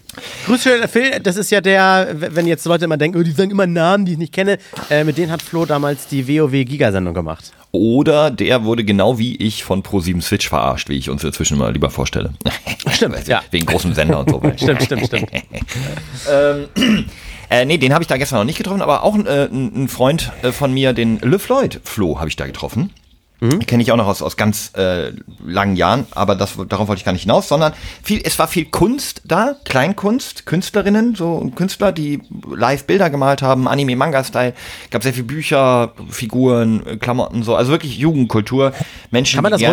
Grüße, Phil. Das ist ja der, wenn jetzt Leute immer denken, oh, die sagen immer Namen, die ich nicht kenne. Äh, mit denen hat Flo damals die WoW-Giga-Sendung gemacht.
Oder der wurde genau wie ich von Pro7 Switch verarscht, wie ich uns inzwischen mal lieber vorstelle. *laughs*
Stimmt, ja.
Wegen großem Sender und so weiter. *laughs*
Stimmt, stimmt, stimmt. *laughs* *clears throat*
Äh, nee, den habe ich da gestern noch nicht getroffen, aber auch äh, ein, ein Freund äh, von mir, den Le Floyd Flo, habe ich da getroffen. Kenne ich auch noch aus, aus ganz äh, langen Jahren, aber das, darauf wollte ich gar nicht hinaus, sondern viel, es war viel Kunst da, Kleinkunst, Künstlerinnen, so Künstler, die live Bilder gemalt haben, Anime, Manga-Style, gab sehr viele Bücher, Figuren, äh, Klamotten, so, also wirklich Jugendkultur. Menschen,
Kann man das
die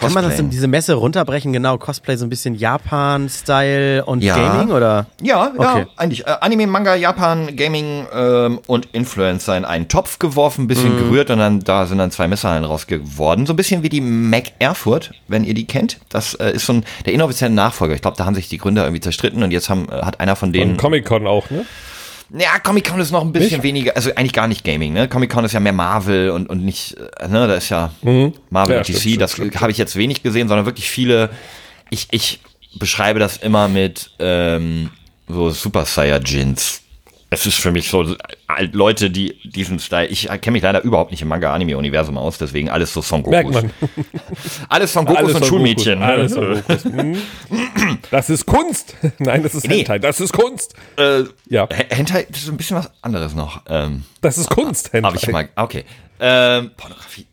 runter, kann man das in diese Messe runterbrechen? Genau, Cosplay so ein bisschen Japan-Style und
Ja.
Gaming oder?
Ja, ja,
Okay.
eigentlich. Äh, Anime, Manga, Japan, Gaming ähm, und Influencer in einen Topf geworfen, ein bisschen gerührt und dann da sind dann zwei Messerhallen raus geworden. So ein bisschen wie die Mac Erfurt, wenn ihr die kennt. Das äh, ist so ein, der inoffizielle Nachfolger. Ich glaube, da haben sich die Gründer irgendwie zerstritten und jetzt haben, äh, hat einer von denen.
Und Comic-Con auch, ne?
Ja, Comic-Con ist noch ein bisschen weniger, also eigentlich gar nicht Gaming, ne? Comic-Con ist ja mehr Marvel und, und nicht, äh, ne, da ist ja Marvel
Ja,
und DC,
stimmt,
das habe ich jetzt wenig gesehen, sondern wirklich viele, ich, ich beschreibe das immer mit ähm, so Super Saiyajins. Es ist für mich so, Leute, die diesen Style, ich kenne mich leider überhaupt nicht im Manga-Anime-Universum aus, deswegen alles so Son
Merkt
Gokus.
man. *laughs*
Alles Son Gokus
Alles
und
von
Schulmädchen.
Alles Gokus. *laughs* Mhm. Das ist Kunst. *laughs* Nein, das ist
Nee.
Hentai. Das ist Kunst.
Äh,
Ja,
Hentai ist so ein bisschen was anderes noch. Ähm,
das ist Kunst, Hentai.
Habe ich mal. Okay. Ähm, Pornografie.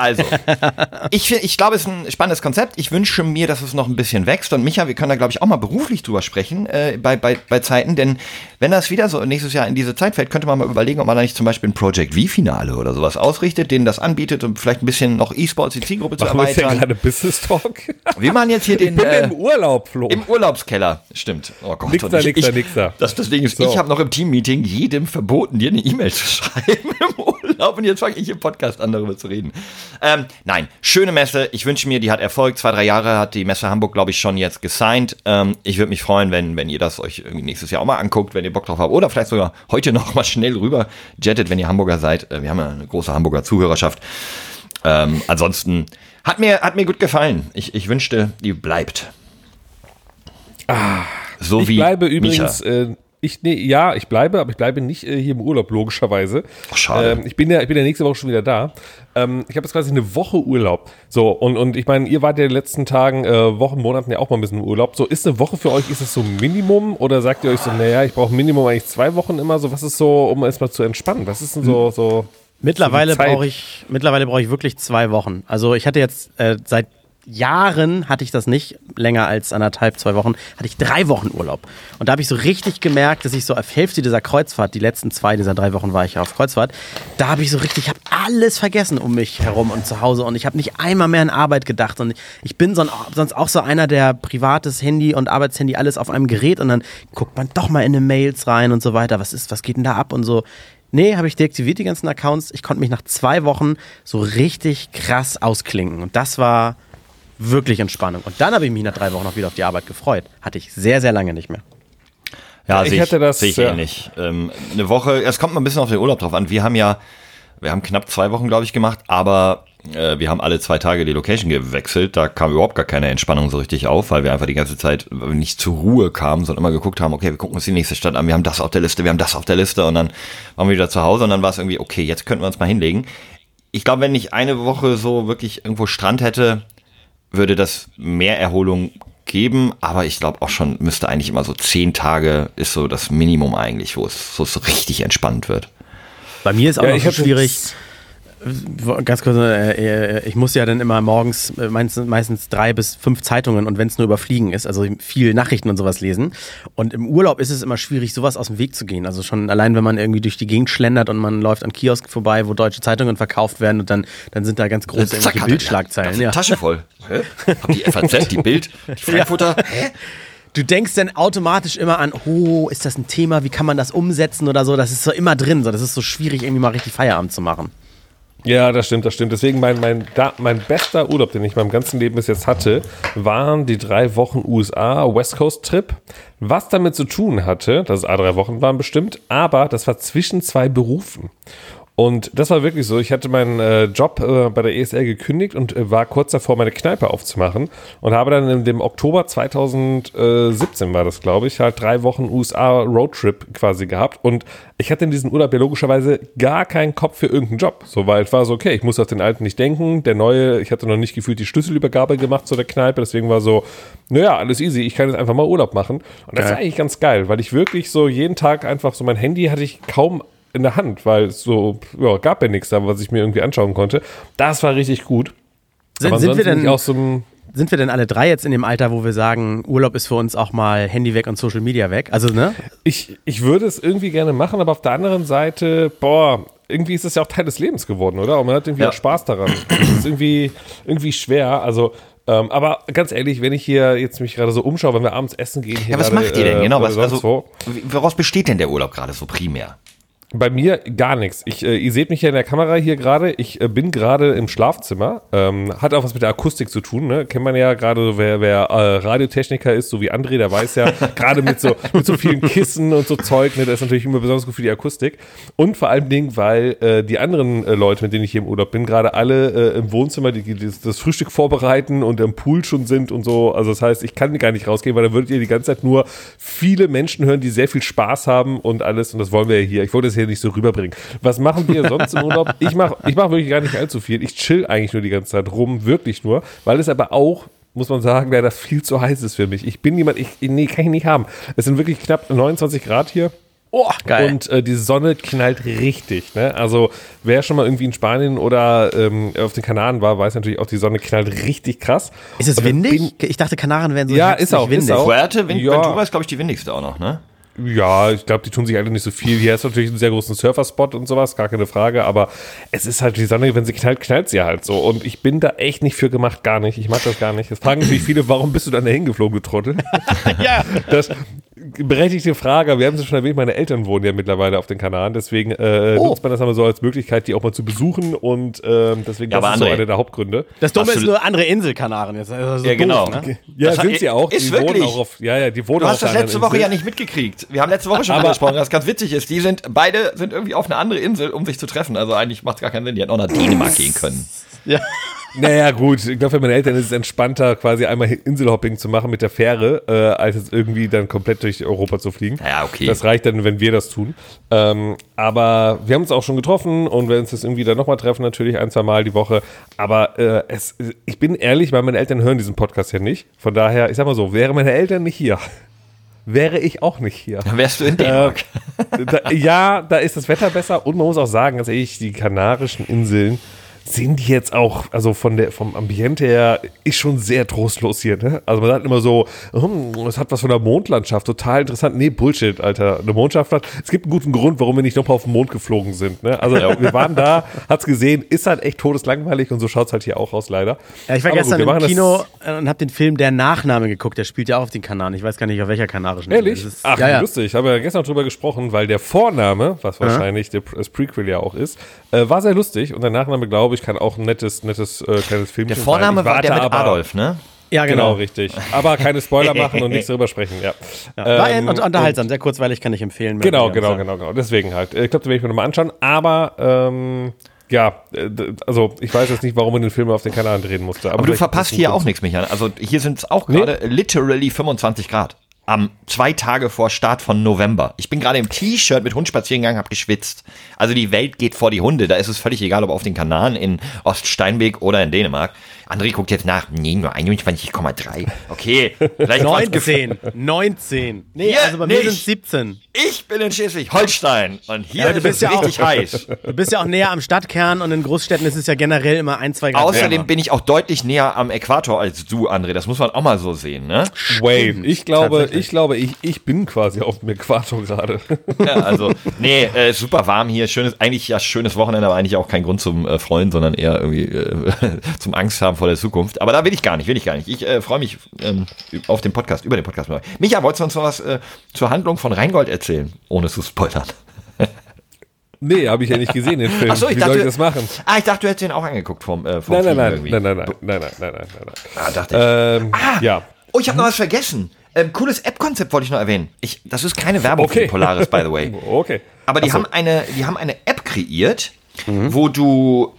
Also, *laughs* ich, ich glaube, es ist ein spannendes Konzept. Ich wünsche mir, dass es noch ein bisschen wächst. Und Micha, wir können da, glaube ich, auch mal beruflich drüber sprechen äh, bei, bei, bei Zeiten. Denn wenn das wieder so nächstes Jahr in diese Zeit fällt, könnte man mal überlegen, ob man da nicht zum Beispiel ein Project V-Finale oder sowas ausrichtet, denen das anbietet und vielleicht ein bisschen noch E-Sports, die Zielgruppe zu
Machen wir ja
erweitern.
gerade Business Talk?
Wir machen jetzt hier den.
Ich bin
äh,
im Urlaub, Flo.
im Urlaubskeller, stimmt. Oh Gott,
Nixer,
und ich,
nixer,
ich,
nixer.
Das, das Ding ist,
So.
ich habe noch im Teammeeting jedem verboten, dir eine E-Mail zu *laughs* schreiben im Urlaub. Urlaub und jetzt fange ich im Podcast an, darüber zu reden. Ähm, nein, schöne Messe. Ich wünsche mir, die hat Erfolg. Zwei, drei Jahre hat die Messe Hamburg, glaube ich, schon jetzt gesigned. Ähm, ich würde mich freuen, wenn, wenn ihr das euch irgendwie nächstes Jahr auch mal anguckt, wenn ihr Bock drauf habt. Oder vielleicht sogar heute noch mal schnell rüber jettet, wenn ihr Hamburger seid. Äh, wir haben ja eine große Hamburger Zuhörerschaft. Ähm, ansonsten hat mir, hat mir gut gefallen. Ich, ich wünschte, die bleibt.
Ah,
so
ich
wie
bleibe übrigens, äh, ich, nee, ja, ich bleibe, aber ich bleibe nicht äh, hier im Urlaub, logischerweise.
Ach, schade.
Ähm, ich, bin ja, ich bin ja nächste Woche schon wieder da. Ähm, ich habe jetzt quasi eine Woche Urlaub. So, und, und ich meine, ihr wart ja in den letzten Tagen, äh, Wochen, Monaten ja auch mal ein bisschen im Urlaub. So, ist eine Woche für euch, ist das so Minimum? Oder sagt ihr euch so, naja, ich brauche Minimum eigentlich zwei Wochen immer? So, was ist so, um erstmal zu entspannen? Was ist denn so, so
Mittlerweile brauche ich, mittlerweile brauche ich wirklich zwei Wochen. Also ich hatte jetzt äh, seit Jahren hatte ich das nicht länger als anderthalb, zwei Wochen, hatte ich drei Wochen Urlaub. Und da habe ich so richtig gemerkt, dass ich so auf Hälfte dieser Kreuzfahrt, die letzten zwei dieser drei Wochen war ich ja auf Kreuzfahrt, da habe ich so richtig, ich habe alles vergessen um mich herum und zu Hause und ich habe nicht einmal mehr an Arbeit gedacht und ich bin so ein, sonst auch so einer, der privates Handy und Arbeitshandy alles auf einem Gerät und dann guckt man doch mal in eine Mails rein und so weiter. Was ist, was geht denn da ab und so. Nee, habe ich deaktiviert, die ganzen Accounts. Ich konnte mich nach zwei Wochen so richtig krass ausklinken. Und das war wirklich Entspannung. Und dann habe ich mich nach drei Wochen auch wieder auf die Arbeit gefreut. Hatte ich sehr, sehr lange nicht mehr.
Ja,
Ich
sehe
hatte das,
sehe ich
ja.
ähnlich. Ähm, eine Woche, es kommt mal ein bisschen auf den Urlaub drauf an. Wir haben ja, wir haben knapp zwei Wochen, glaube ich, gemacht, aber äh, wir haben alle zwei Tage die Location gewechselt. Da kam überhaupt gar keine Entspannung so richtig auf, weil wir einfach die ganze Zeit nicht zur Ruhe kamen, sondern immer geguckt haben, okay, wir gucken uns die nächste Stadt an, wir haben das auf der Liste, wir haben das auf der Liste und dann waren wir wieder zu Hause und dann war es irgendwie, okay, jetzt könnten wir uns mal hinlegen. Ich glaube, wenn ich eine Woche so wirklich irgendwo Strand hätte, würde das mehr Erholung geben, aber ich glaube auch schon, müsste eigentlich immer so zehn Tage ist so das Minimum eigentlich, wo es so, so richtig entspannt wird.
Bei mir ist auch
Ja,
noch
ich
so schwierig. Ganz kurz, äh, äh, ich muss ja dann immer morgens äh, meistens, meistens drei bis fünf Zeitungen und wenn es nur überfliegen ist, also viel Nachrichten und sowas lesen. Und im Urlaub ist es immer schwierig, sowas aus dem Weg zu gehen. Also schon allein, wenn man irgendwie durch die Gegend schlendert und man läuft an Kiosk vorbei, wo deutsche Zeitungen verkauft werden und dann, dann sind da ganz große
er-
Bildschlagzeilen.
die
Ja.
Tasche voll. Hä? Hab die FAZ, die Bild, die Frankfurter. Hä?
Du denkst dann automatisch immer an, oh, ist das ein Thema, wie kann man das umsetzen oder so. Das ist so immer drin. So. Das ist so schwierig, irgendwie mal richtig Feierabend zu machen.
Ja, das stimmt, das stimmt. Deswegen mein, mein, da, mein bester Urlaub, den ich in meinem ganzen Leben bis jetzt hatte, waren die drei Wochen USA West Coast Trip. Was damit zu tun hatte, dass es A drei Wochen waren bestimmt, aber das war zwischen zwei Berufen. Und das war wirklich so. Ich hatte meinen äh, Job äh, bei der ESL gekündigt und äh, war kurz davor, meine Kneipe aufzumachen. Und habe dann in dem Oktober 2017 war das, glaube ich, halt drei Wochen USA Roadtrip quasi gehabt. Und ich hatte in diesem Urlaub ja logischerweise gar keinen Kopf für irgendeinen Job. So, weil es war so, okay, ich muss auf den alten nicht denken. Der neue, ich hatte noch nicht gefühlt die Schlüsselübergabe gemacht zu der Kneipe. Deswegen war so, naja, alles easy. Ich kann jetzt einfach mal Urlaub machen. Und das
Geil.
war eigentlich ganz geil, weil ich wirklich so jeden Tag einfach so mein Handy hatte ich kaum in der Hand, weil es so, ja, gab ja nichts da, was ich mir irgendwie anschauen konnte. Das war richtig gut.
Sind, sind, wir denn,
auch so ein,
sind wir denn alle drei jetzt in dem Alter, wo wir sagen, Urlaub ist für uns auch mal Handy weg und Social Media weg? Also, ne?
ich, ich würde es irgendwie gerne machen, aber auf der anderen Seite, boah, irgendwie ist es ja auch Teil des Lebens geworden, oder? Und man hat irgendwie
Ja.
auch Spaß daran. Das ist irgendwie, irgendwie schwer. Also, ähm, aber ganz ehrlich, wenn ich hier jetzt mich gerade so umschaue, wenn wir abends essen gehen, hier
Ja, was
gerade,
macht ihr denn?
äh,
Genau, was, also, woraus besteht denn der Urlaub gerade so primär?
Bei mir gar nichts. Ich, äh, ihr seht mich ja in der Kamera hier gerade. Ich äh, bin gerade im Schlafzimmer. Ähm, hat auch was mit der Akustik zu tun. Ne? Kennt man ja gerade, wer, wer äh, Radiotechniker ist, so wie André, der weiß ja, *laughs* gerade mit so, mit so vielen Kissen und so Zeug, ne, das ist natürlich immer besonders gut für die Akustik. Und vor allem Dingen, weil äh, die anderen äh, Leute, mit denen ich hier im Urlaub bin, gerade alle äh, im Wohnzimmer die, die, das, das Frühstück vorbereiten und im Pool schon sind und so. Also das heißt, ich kann gar nicht rausgehen, weil dann würdet ihr die ganze Zeit nur viele Menschen hören, die sehr viel Spaß haben und alles. Und das wollen wir ja hier. Ich wollte das hier nicht so rüberbringen. Was machen wir sonst im Urlaub? Ich mache ich mach wirklich gar nicht allzu viel. Ich chill eigentlich nur die ganze Zeit rum, wirklich nur, weil es aber auch muss man sagen, leider viel zu heiß ist für mich. Ich bin jemand, ich, nee, kann ich nicht haben. Es sind wirklich knapp 29 Grad hier.
Oh, geil.
Und äh, die Sonne knallt richtig. Ne? Also wer schon mal irgendwie in Spanien oder ähm, auf den Kanaren war, weiß natürlich auch, die Sonne knallt richtig krass.
ist es windig? Ich dachte, Kanaren wären so
Ja, ist auch, ist
windig.
auch.
Fuerte, Vent-
Ja.
Ventura ist, glaube ich, die windigste auch noch, ne?
Ja, ich glaube, die tun sich alle nicht so viel. Hier ist natürlich ein sehr großen Surferspot und sowas, gar keine Frage. Aber es ist halt die Sonne, wenn sie knallt, knallt sie halt so. Und ich bin da echt nicht für gemacht, gar nicht. Ich mag das gar nicht. Jetzt fragen natürlich viele, warum bist du dann da hingeflogen, du Trottel? *laughs*
Ja.
Das, berechtigte Frage. Wir haben es schon erwähnt, meine Eltern wohnen ja mittlerweile auf den Kanaren. Deswegen äh,
Oh.
nutzt man das aber so als Möglichkeit, die auch mal zu besuchen. Und ähm, deswegen
Ja,
das
aber
ist so
André,
einer der Hauptgründe.
Das Dumme ist nur andere Inselkanaren jetzt. Also so
Ja, genau.
Doof, ne?
Ja,
Das
sind
hat-
sie auch.
ist
die
wirklich.
wohnen auch auf. Ja, ja, die wohnen
Du
auch
hast das letzte Woche ja
Insel.
nicht mitgekriegt. Wir haben letzte Woche schon angesprochen, was ganz witzig ist. Die sind beide sind irgendwie auf eine andere Insel, um sich zu treffen. Also eigentlich macht es gar keinen Sinn. Die hätten auch nach Dänemark gehen können.
Ja. *laughs*
Naja, gut. Ich glaube, für meine Eltern ist es entspannter, quasi einmal Inselhopping zu machen mit der Fähre, äh, als jetzt irgendwie dann komplett durch Europa zu fliegen.
Ja, okay.
Das reicht dann, wenn wir das tun. Ähm, aber wir haben uns auch schon getroffen und werden uns das irgendwie dann nochmal treffen, natürlich ein, zwei Mal die Woche. Aber äh, es, ich bin ehrlich, weil meine Eltern hören diesen Podcast ja nicht. Von daher, ich sag mal so, wären meine Eltern nicht hier, *laughs* wäre ich auch nicht hier.
Dann wärst du in Dänemark.
Da, ja, da ist das Wetter besser und man muss auch sagen, ganz ehrlich, die Kanarischen Inseln sind die jetzt auch, also von der, vom Ambiente her, ist schon sehr trostlos hier, ne? Also man sagt immer so, hm, es hat was von der Mondlandschaft, total interessant. Nee, Bullshit, Alter. Eine Mondlandschaft es gibt einen guten Grund, warum wir nicht nochmal auf den Mond geflogen sind, ne? Also wir waren da, hat's gesehen, ist halt echt todeslangweilig und so schaut's halt hier auch aus, leider.
Ja, ich war
Aber
gestern
gut,
im Kino äh, und habe den Film Der Nachname geguckt. Der spielt ja auch auf den Kanaren. Ich weiß gar nicht, auf welcher kanarischen.
Ehrlich?
Ist-
Ach,
ja, ja.
lustig. Ich habe ja gestern drüber gesprochen, weil der Vorname, was wahrscheinlich der, das Prequel ja auch ist, äh, war sehr lustig. Und der Nachname, glaube ich, kann auch ein nettes, nettes äh, kleines Filmchen
Der Vorname war der mit
aber-
Adolf, ne?
Ja,
Genau,
genau.
richtig. Aber keine Spoiler *laughs* machen und nichts darüber sprechen, ja.
War
Ähm,
un- unterhaltsam, sehr kurzweilig, kann ich empfehlen.
Genau, genau, genau, genau. Deswegen halt. Äh, Ich glaube, den werde ich mir nochmal anschauen. Aber, ähm, ja, äh, also ich weiß jetzt nicht, warum man den Film auf den Kanal drehen musste.
Aber du
vielleicht
verpasst hier auch nichts, Michael. Also hier sind es auch
Nee.
gerade literally 25 Grad. Am zwei Tage vor Start von November. Ich bin gerade im T-Shirt mit Hund spazieren gegangen, habe geschwitzt. Also die Welt geht vor die Hunde. Da ist es völlig egal, ob auf den Kanaren in Oststeinweg oder in Dänemark. André guckt jetzt nach. Nee, nur 21,3. Okay, vielleicht war's gef-
19. 19. Nee,
Hier
also bei mir
nicht.
sind es 17.
Ich bin in Schleswig-Holstein und hier
Ja, du
ist
bist
es
ja auch-
richtig heiß.
Du bist ja auch näher am Stadtkern und in Großstädten ist es ja generell immer ein, zwei Grad
Außerdem
wärmer.
bin ich auch deutlich näher am Äquator als du, André. Das muss man auch mal so sehen, ne?
Wait, ich glaube, ich glaube, ich, ich bin quasi auf dem Äquator gerade. *laughs*
Ja, also, nee, äh, super warm hier. Schönes, eigentlich ja schönes Wochenende, aber eigentlich auch kein Grund zum äh, Freuen, sondern eher irgendwie äh, *laughs* zum Angst haben der Zukunft. Aber da will ich gar nicht, will ich gar nicht. Ich äh, freue mich ähm, auf den Podcast, über den Podcast. Micha, wolltest du uns noch was äh, zur Handlung von Rheingold erzählen, ohne zu spoilern? *laughs*
Nee, habe ich ja nicht gesehen, den Film.
Ach so, ich
Wie
dachte,
soll ich das machen?
Ah, ich dachte, du hättest den auch angeguckt vom, äh, vom
Nein, nein, nein, nein, nein, nein, nein, nein, nein, nein, nein.
Ah, dachte ich.
Ähm, ja.
Oh, ich habe noch was vergessen. Ähm, cooles App-Konzept wollte ich noch erwähnen. Ich, das ist keine Werbung
Okay.
für Polaris, by the way. *laughs*
Okay.
Aber die
so.
haben eine, die haben eine App kreiert, wo du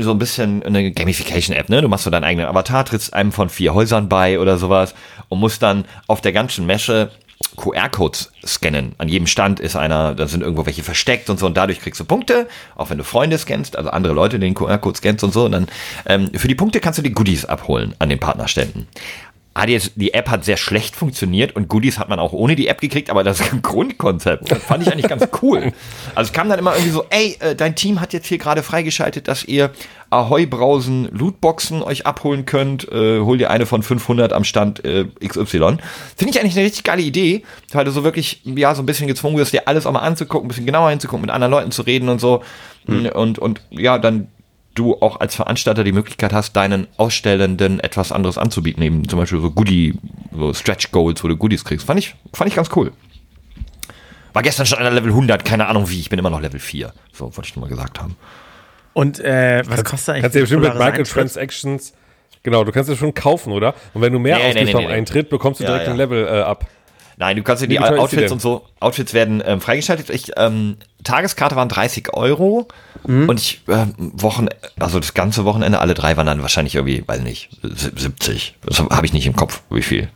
so ein bisschen eine Gamification-App, ne? Du machst so deinen eigenen Avatar, trittst einem von vier Häusern bei oder sowas und musst dann auf der ganzen Messe QR-Codes scannen. An jedem Stand ist einer, da sind irgendwo welche versteckt und so und dadurch kriegst du Punkte, auch wenn du Freunde scannst, also andere Leute den QR-Code scannst und so und dann ähm, für die Punkte kannst du die Goodies abholen an den Partnerständen. Ah, die, App hat sehr schlecht funktioniert und Goodies hat man auch ohne die App gekriegt, aber das *laughs* Grundkonzept das fand ich eigentlich ganz cool. Also es kam dann immer irgendwie so, ey, äh, dein Team hat jetzt hier gerade freigeschaltet, dass ihr Ahoi-Brausen Lootboxen euch abholen könnt. Äh, hol dir eine von 500 am Stand äh, XY. Finde ich eigentlich eine richtig geile Idee, weil du so wirklich, ja, so ein bisschen gezwungen wirst, dir alles auch mal anzugucken, ein bisschen genauer hinzugucken, mit anderen Leuten zu reden und so. Und, und ja, dann du auch als Veranstalter die Möglichkeit hast, deinen Ausstellenden etwas anderes anzubieten, eben zum Beispiel so Goodie, so Stretch Goals, wo du Goodies kriegst. Fand ich, fand ich ganz cool. War gestern schon an der Level 100, keine Ahnung wie, ich bin immer noch Level 4. So, wollte ich nur mal gesagt haben.
Und äh, was kostet eigentlich
Kannst du ja bestimmt mit? Microtransactions. Genau, du kannst es schon kaufen, oder? Und wenn du mehr
Nee,
ausgibst
nee,
beim
nee, nee.
Eintritt, bekommst du
Ja,
direkt
ja.
ein Level äh, ab.
Nein, du kannst dir die Outfits und so, Outfits werden ähm, freigeschaltet. Ich, ähm, Tageskarte waren 30 Euro und ich, ähm, Wochen, also das ganze Wochenende, alle drei waren dann wahrscheinlich irgendwie, weiß nicht, 70. Das habe ich nicht im Kopf, wie viel.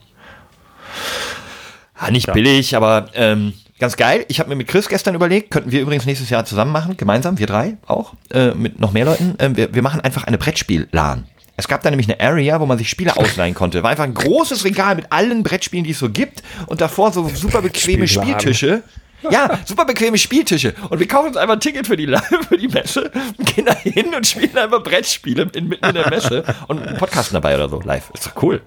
Ah, nicht billig, aber ähm, ganz geil. Ich habe mir mit Chris gestern überlegt, könnten wir übrigens nächstes Jahr zusammen machen, gemeinsam, wir drei auch, äh, mit noch mehr Leuten. Ähm, wir, wir machen einfach eine Brettspiel-LAN. Es gab da nämlich eine Area, wo man sich Spiele *laughs* ausleihen konnte. War einfach ein großes Regal mit allen Brettspielen, die es so gibt und davor so super bequeme. Spieltische. Ja, super bequeme Spieltische. Und wir kaufen uns einfach ein Ticket für die, *laughs* für die Messe, gehen da hin und spielen einfach Brettspiele in, mitten in der Messe und einen Podcasten dabei oder so live. Ist doch cool.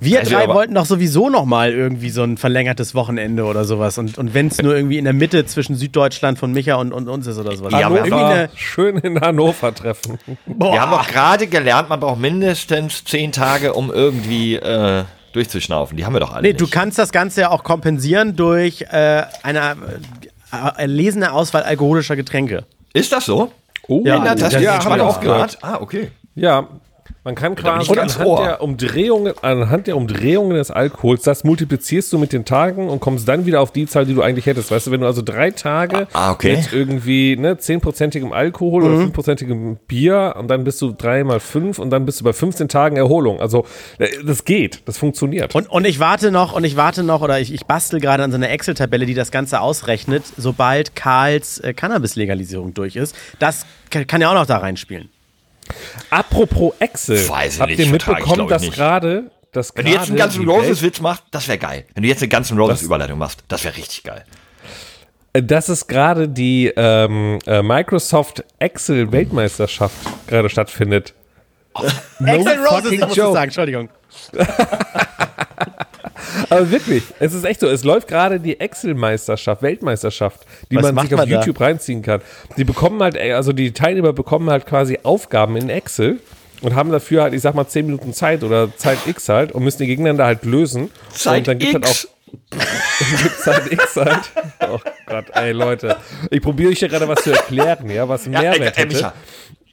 Wir
Also,
drei wollten doch sowieso noch mal irgendwie so ein verlängertes Wochenende oder sowas. Und, und wenn es nur irgendwie in der Mitte zwischen Süddeutschland von Micha und, und uns ist oder sowas.
Ja, aber
irgendwie
Hannover,
eine,
schön in Hannover treffen.
boah,
Wir haben auch gerade gelernt, man braucht mindestens zehn Tage, um irgendwie äh, durchzuschnaufen. Die haben wir doch alle
Nee,
nicht.
du kannst das Ganze ja auch kompensieren durch äh, eine äh, erlesene Auswahl alkoholischer Getränke.
Ist das so?
Oh,
Ja,
In der Tasche
ja,
den
habe ich auch
Schmackhausgrad?
gehört.
Ah, okay.
Ja, man kann quasi anhand der, Umdrehungen, anhand der Umdrehungen des Alkohols, das multiplizierst du mit den Tagen und kommst dann wieder auf die Zahl, die du eigentlich hättest. Weißt du, wenn du also drei Tage
Ah, okay.
mit irgendwie ne, 10%igem Alkohol oder 5%igem Bier und dann bist du drei mal fünf und dann bist du bei 15 Tagen Erholung. Also äh, das geht, das funktioniert.
Und, und ich warte noch, und ich warte noch, oder ich, ich bastel gerade an so einer Excel-Tabelle, die das Ganze ausrechnet, sobald Karls äh, Cannabis-Legalisierung durch ist. Das kann ja auch noch da reinspielen.
Apropos Excel,
Weiß ich
habt
nicht,
ihr mitbekommen, dass gerade dass
Wenn du jetzt einen ganzen Roses-Witz machst, das wäre geil. Wenn du jetzt eine ganzen
Das-
Roses-Überleitung machst, das wäre richtig geil.
dass es gerade die ähm, äh, Microsoft Excel Weltmeisterschaft gerade stattfindet.
Excel Roses, ich muss
joke.
das sagen, Entschuldigung. *laughs*
Aber wirklich, es ist echt so. Es läuft gerade die Excel-Meisterschaft, Weltmeisterschaft, die
Was
man sich auf
man da?
YouTube reinziehen kann. Die bekommen halt, also die Teilnehmer bekommen halt quasi Aufgaben in Excel und haben dafür halt, ich sag mal, 10 Minuten Zeit oder Zeit X halt und müssen die gegeneinander halt lösen.
Zeit
und dann gibt halt auch gibt *laughs* Zeit X halt. Oh Gott, ey Leute. Ich probiere euch ja gerade was zu erklären, ja, was einen
Ja,
Mehrwert
ey,
hätte.
Micha,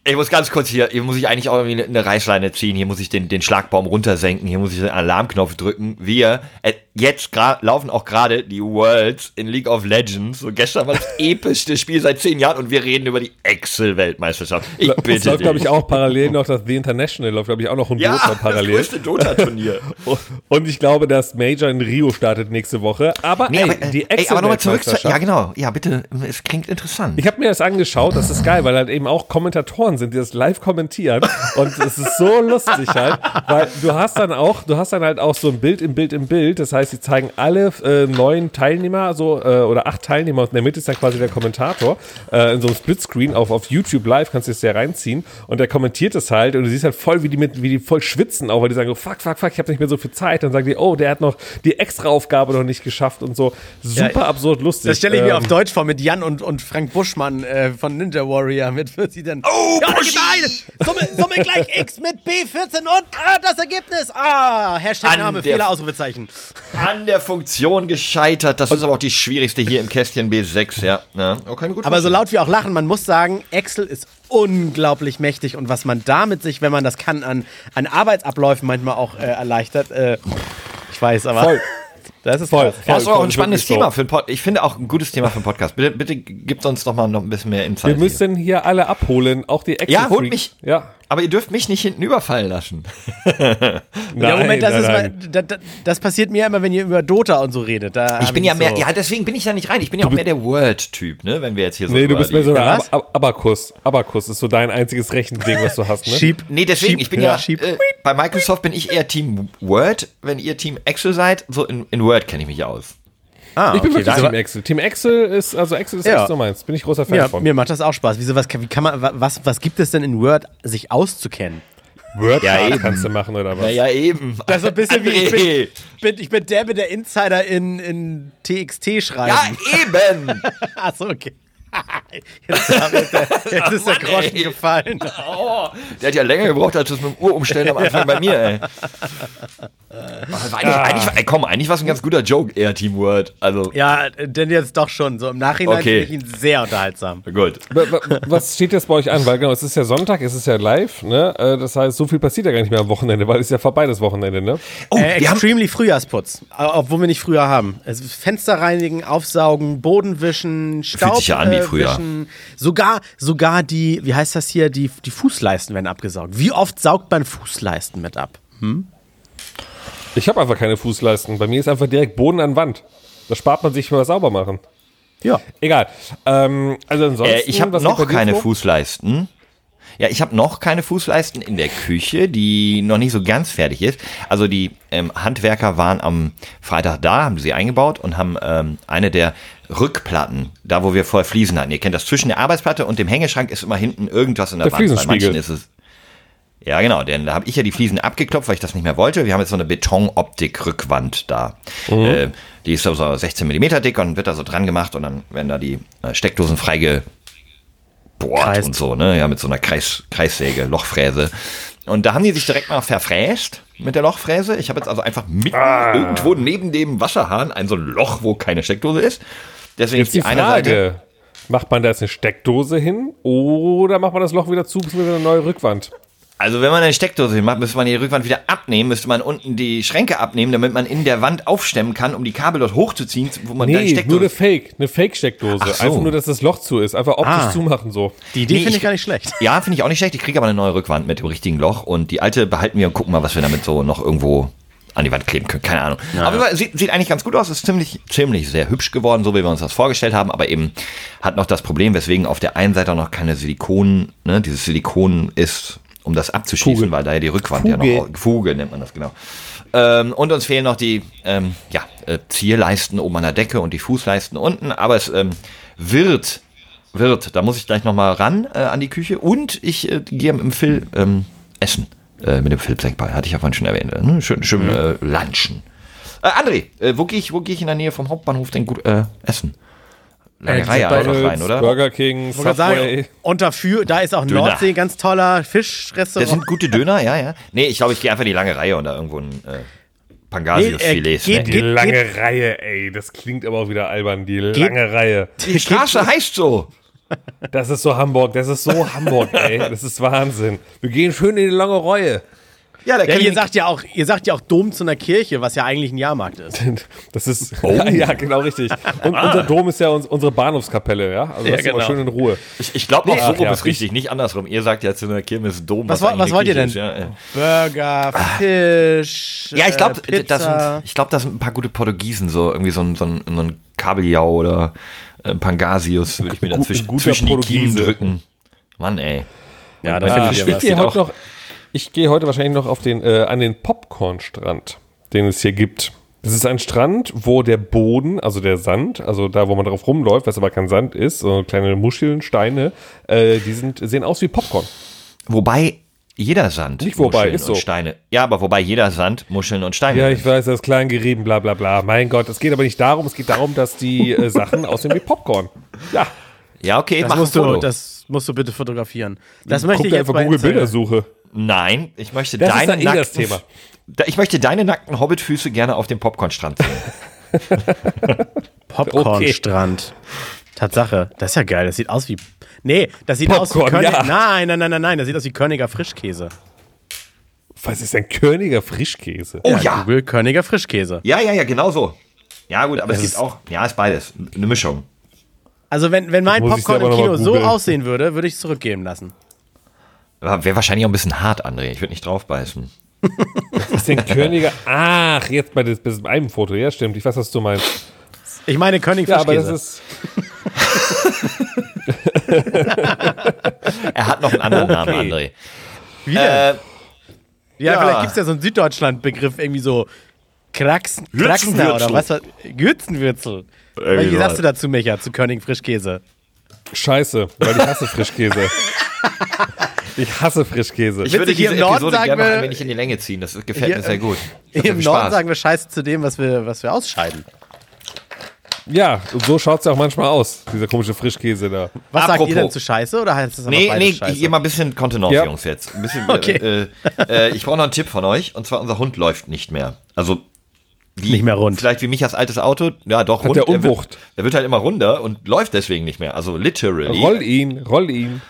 ich muss ganz kurz hier, hier muss ich eigentlich auch irgendwie eine- eine Reißleine ziehen, hier muss ich den, den Schlagbaum runtersenken, hier muss ich den Alarmknopf drücken. Wir, äh, jetzt laufen auch gerade die Worlds in League of Legends. So gestern war das *laughs* epischste Spiel seit zehn Jahren und wir reden über die Excel-Weltmeisterschaft. Ich
Es
bitte
läuft, glaube ich, auch parallel noch das The International, läuft, glaube ich, auch noch ein
ja,
Dota
das
parallel.
größte Dota-Turnier. *laughs*
Und ich glaube, das Major in Rio startet nächste Woche. Aber,
Nee,
ey,
aber, äh,
die
ey, aber nochmal zurück zu,
Excel-Weltmeisterschaft.
ja genau, ja bitte, es klingt interessant.
Ich habe mir das angeschaut, das ist geil, weil halt eben auch Kommentatoren sind, die das live kommentieren und es ist so lustig halt, weil du hast dann auch, du hast dann halt auch so ein Bild im Bild im Bild, das heißt, sie zeigen alle äh, neun Teilnehmer, so äh, oder acht Teilnehmer und in der Mitte ist dann quasi der Kommentator äh, in so einem Splitscreen auf, auf YouTube live, kannst du das ja reinziehen und der kommentiert es halt und du siehst halt voll, wie die mit, wie die voll schwitzen auch, weil die sagen, so, fuck, fuck, fuck, ich habe nicht mehr so viel Zeit, dann sagen die, oh, der hat noch die Extra-Aufgabe noch nicht geschafft und so, super
Ja,
absurd lustig.
Das stelle ich mir
Ähm,
auf Deutsch vor mit Jan und, und Frank Buschmann äh, von Ninja Warrior. Mit wird sie dann. Oh, nein! Summe, Summe gleich X mit B14 und ah, das Ergebnis. Ah, Hashtag
An
Name,
der-
Fehler, Ausrufezeichen.
An der Funktion gescheitert. Das ist aber auch die schwierigste hier im Kästchen B6, ja. ja. Mir gut
Aber so laut wir auch lachen, man muss sagen, Excel ist unglaublich mächtig und was man damit sich, wenn man das kann, an, an Arbeitsabläufen manchmal auch äh, erleichtert. Äh, ich weiß, aber.
Voll.
Das ist
Voll.
krass.
Ja, das ist auch
voll,
ein spannendes
wirklich so.
Thema für einen Podcast. Ich finde auch ein gutes Thema für einen Podcast. Bitte, bitte gibt uns doch mal noch ein bisschen mehr Insight.
Wir müssen hier alle abholen, auch die Excel
Ja, holt mich.
Ja.
Aber ihr dürft mich nicht hinten überfallen lassen. *laughs*
ja, Moment, das,
nein,
ist
nein.
Das, das passiert mir immer, wenn ihr über Dota und so redet. Da
Ich bin ja
nicht
mehr,
so-
ja, deswegen bin ich da nicht rein. Ich bin ja auch mehr der World-Typ, ne? Wenn wir jetzt hier so.
Nee, du bist mehr so ein? Ab Ab Abakus. Abakus ist so dein einziges Rechending, was du hast, ne?
Sheep.
Nee, deswegen,
Sheep,
ich bin ja,
Sheep.
äh, bei Microsoft bin ich eher Team Word, wenn ihr Team Excel seid. So in, in Word kenne ich mich aus.
Ah,
Ich bin
okay,
wirklich Team Excel. Team Excel ist, also Excel ist
Ja.
echt so meins. Bin ich großer Fan
Ja,
von.
mir macht das auch Spaß. Wieso, was, kann- wie kann man, wa- was, was gibt es denn in Word, sich auszukennen?
Word
Ja, eben.
kannst du machen oder was?
Naja, eben.
Das ist so ein bisschen wie ich bin, bin, ich bin der mit der Insider in, in TXT schreiben.
Ja, eben. *laughs*
Achso, okay. Jetzt, jetzt, jetzt ist der *laughs*
Mann,
Groschen
ey.
gefallen. *laughs*
Oh, der hat ja länger gebraucht als das mit dem Uhrumstellen am Anfang bei mir, ey. *laughs* Aber eigentlich, eigentlich, ey, komm, eigentlich war es ein ganz guter Joke, eher Team Word. Also,
Ja, denn jetzt doch schon. So im Nachhinein
Okay.
finde ich ihn sehr unterhaltsam.
gut.
Wa- wa- Was steht jetzt bei euch an? Weil genau, es ist ja Sonntag, es ist ja live, ne? Äh, Das heißt, so viel passiert ja gar nicht mehr am Wochenende, weil es ist ja vorbei das Wochenende, ne?
Oh,
äh,
wir haben,
extremely Frühjahrsputz, obwohl wir nicht früher haben. Ist Fenster reinigen, aufsaugen, Boden wischen, Staub
sich ja an wie früher.
wischen. Sogar, sogar die, wie heißt das hier, die, die Fußleisten werden abgesaugt. Wie oft saugt man Fußleisten mit ab?
Ich habe einfach keine Fußleisten. Bei mir ist einfach direkt Boden an Wand. Da spart man sich mal sauber machen.
Ja.
Egal. Ähm, also ansonsten,
äh, ich habe noch keine? Fußleisten. Ja, ich habe noch keine Fußleisten in der Küche, die noch nicht so ganz fertig ist. Also die ähm, Handwerker waren am Freitag da, haben sie eingebaut und haben ähm, eine der Rückplatten, da wo wir vorher Fliesen hatten. Ihr kennt das, zwischen der Arbeitsplatte und dem Hängeschrank ist immer hinten irgendwas in der,
Der
Wand. Bei manchen ist es ja, genau, denn da habe ich ja die Fliesen abgeklopft, weil ich das nicht mehr wollte. Wir haben jetzt so eine Betonoptik-Rückwand da.
Mhm.
Äh, die ist so so 16 mm dick und wird da so dran gemacht und dann werden da die äh, Steckdosen freigebohrt
Kreist.
und so, ne? Ja, mit so einer Kreis, Kreissäge, Lochfräse. Und da haben die sich direkt mal verfräst mit der Lochfräse. Ich habe jetzt also einfach mitten irgendwo neben dem Wasserhahn ein so ein Loch, wo keine Steckdose ist. Deswegen
Jetzt
ist
die
die eine Seite.
Frage, macht man da jetzt eine Steckdose hin oder macht man das Loch wieder zu, bis wir wieder eine neue Rückwand?
Also wenn man eine Steckdose macht, müsste man die Rückwand wieder abnehmen, müsste man unten die Schränke abnehmen, damit man in der Wand aufstemmen kann, um die Kabel dort hochzuziehen, wo man dann
Nee, nur
Steckdose.
eine Fake, eine Fake-Steckdose.
So.
Einfach nur, dass das Loch zu ist. Einfach optisch
Ah.
zumachen so.
Die Idee
Nee,
finde
ich-
gar nicht schlecht.
Ja, finde ich auch nicht schlecht. Ich kriege aber eine neue Rückwand mit dem richtigen Loch und die alte behalten wir und gucken mal, was wir damit so noch irgendwo an die Wand kleben können. Keine Ahnung. Aber es sieht, sieht eigentlich ganz gut aus. Ist ziemlich, ziemlich sehr hübsch geworden, so wie wir uns das vorgestellt haben. Aber eben hat noch das Problem, weswegen auf der einen Seite auch noch keine Silikon, ne, dieses Silikon ist, um das abzuschließen,
Fuge.
weil da ja die Rückwand ja
Fuge.
noch, Fuge nennt man das genau. Ähm, und uns fehlen noch die ähm, ja, äh, Zierleisten oben an der Decke und die Fußleisten unten. Aber es ähm, wird, wird, da muss ich gleich nochmal ran äh, an die Küche. Und ich äh, gehe mit dem Phil ähm, essen. Äh, mit dem Phil Senkball, hatte ich ja vorhin schon erwähnt. Ne? Schön, schön äh, lunchen. Äh, André, wo gehe ich, wo gehe ich in der Nähe vom Hauptbahnhof denn gut essen? Lange
Äh,
Reihe einfach rein, oder?
Burger King,
sagen,
Subway.
unter Für, da ist auch
Döner.
Nordsee, ganz toller
Das
Fischrestaurant.
sind gute Döner, ja, ja. Nee, ich glaube, ich gehe einfach in die lange Reihe und da irgendwo ein äh, Pangasius-Filet.
Nee, äh,
Die
Geht-
lange Reihe, ey, das klingt aber auch wieder albern, die lange Reihe.
die Straße heißt so.
Das ist so Hamburg, das ist so Hamburg, ey, das ist Wahnsinn. Wir gehen schön in die lange Reue.
Ja, der
ja, ihr sagt ja auch, ihr sagt ja auch Dom zu einer Kirche, was ja eigentlich ein Jahrmarkt ist. *laughs*
Das ist, *laughs* ja, ja, genau richtig. Und unser Dom ist ja uns, unsere Bahnhofskapelle, ja? Also
Ja,
lass uns
genau.
mal schön in Ruhe.
Ich, ich glaube auch, so
ach
rum
ja,
ist richtig, nicht andersrum. Ihr sagt ja zu einer Kirmes Dom.
Was, was
eine
wollt ihr
Kirche
denn?
Ist, ja, ja.
Burger, Fisch.
Ja, ich glaube,
äh,
das sind, ich glaube, das sind ein paar gute Portugiesen, so irgendwie so ein, so ein, so ein Kabeljau oder äh, Pangasius würde ich mir dazwischen zwischen die Kiemen
Portugiese.
drücken. Mann, ey.
Ja, da
Ah,
findet
ich
was.
Sieht
heute
auch-
noch, ich gehe heute wahrscheinlich noch auf den, äh, an den Popcornstrand, den es hier gibt. Das ist ein Strand, wo der Boden, also der Sand, also da, wo man drauf rumläuft, was aber kein Sand ist, so kleine Muscheln, Steine, äh, die sind, sehen aus wie Popcorn.
Wobei jeder Sand
Nicht wobei,
Muscheln
ist so.
und Steine. Ja, aber wobei jeder Sand Muscheln und Steine.
Ja, ich weiß, das ist klein gerieben, bla bla bla. Mein Gott, es geht aber nicht darum, es geht darum, dass die äh, Sachen *laughs* aussehen wie Popcorn. Ja,
ja, okay,
Das
mach
musst,
ein Foto.
du, das musst du bitte fotografieren. Das möchte
guck
ich
dir
jetzt
einfach
bei
Google. Bildersuche.
Nein, ich möchte
Das ist
deine
eh das
nackten,
Thema.
Da- Ich möchte deine nackten Hobbitfüße gerne auf dem Popcornstrand sehen. *laughs*
Popcornstrand. Tatsache, das ist ja geil. Das sieht aus wie. Nee, das sieht aus wie
Popcorn,
König.
ja.
Nein, nein, nein, nein, nein. Das sieht aus wie Körniger Frischkäse.
Was ist ein Körniger Frischkäse?
Oh ja.
Google Körniger Frischkäse.
Ja, ja, ja, genau so. Ja, gut, aber es
Das
gibt
ist-
auch, ja, ist beides. Eine Mischung.
Also wenn, wenn mein Popcorn im Kino so aussehen würde, würde ich es zurückgeben lassen.
Wäre wahrscheinlich auch ein bisschen hart, André. Ich würde nicht draufbeißen. *laughs*
Was ist denn Körniger? Ach, jetzt bei, des, bei diesem einen Foto. Ja, stimmt. Ich weiß, was du meinst.
Ich meine König
Ja, aber das ist. *laughs*
Er hat noch einen anderen Namen, André.
Wie denn?
Äh,
ja,
ja.
vielleicht gibt es ja so einen Süddeutschland-Begriff, irgendwie so Kraxen, Kraxner oder
Gürzenwürzel.
was? Gürzenwürzel.
Irgendwie
Wie sagst du dazu, Micha, zu König Frischkäse?
Scheiße, weil ich hasse Frischkäse. *laughs* ich hasse Frischkäse.
ich würde
Witzig, hier
diese
im Norden
Episode
sagen
gerne noch
wir-
ein wenig in die Länge ziehen. Das gefällt
Hier-
mir sehr gut.
Hier im Norden sagen wir Scheiße zu dem, was wir, was wir ausscheiden.
Ja, und so schaut es ja auch manchmal aus, dieser komische Frischkäse da.
Was sagt ihr
Apropos.
denn zu Scheiße oder heißt das
Nee, nee,
Scheiße?
hier mal ein bisschen Kontenance,
Ja.
Jungs, jetzt. Ein bisschen,
Okay.
äh, äh, ich brauche noch einen Tipp von euch. Und zwar, unser Hund läuft nicht mehr. Also, wie,
Nicht mehr rund.
Vielleicht wie Michas altes Auto. Ja, doch, rund.
der
Er wird,
Umwucht.
er wird halt immer runder und läuft deswegen nicht mehr. Also, literally.
Roll ihn, roll ihn.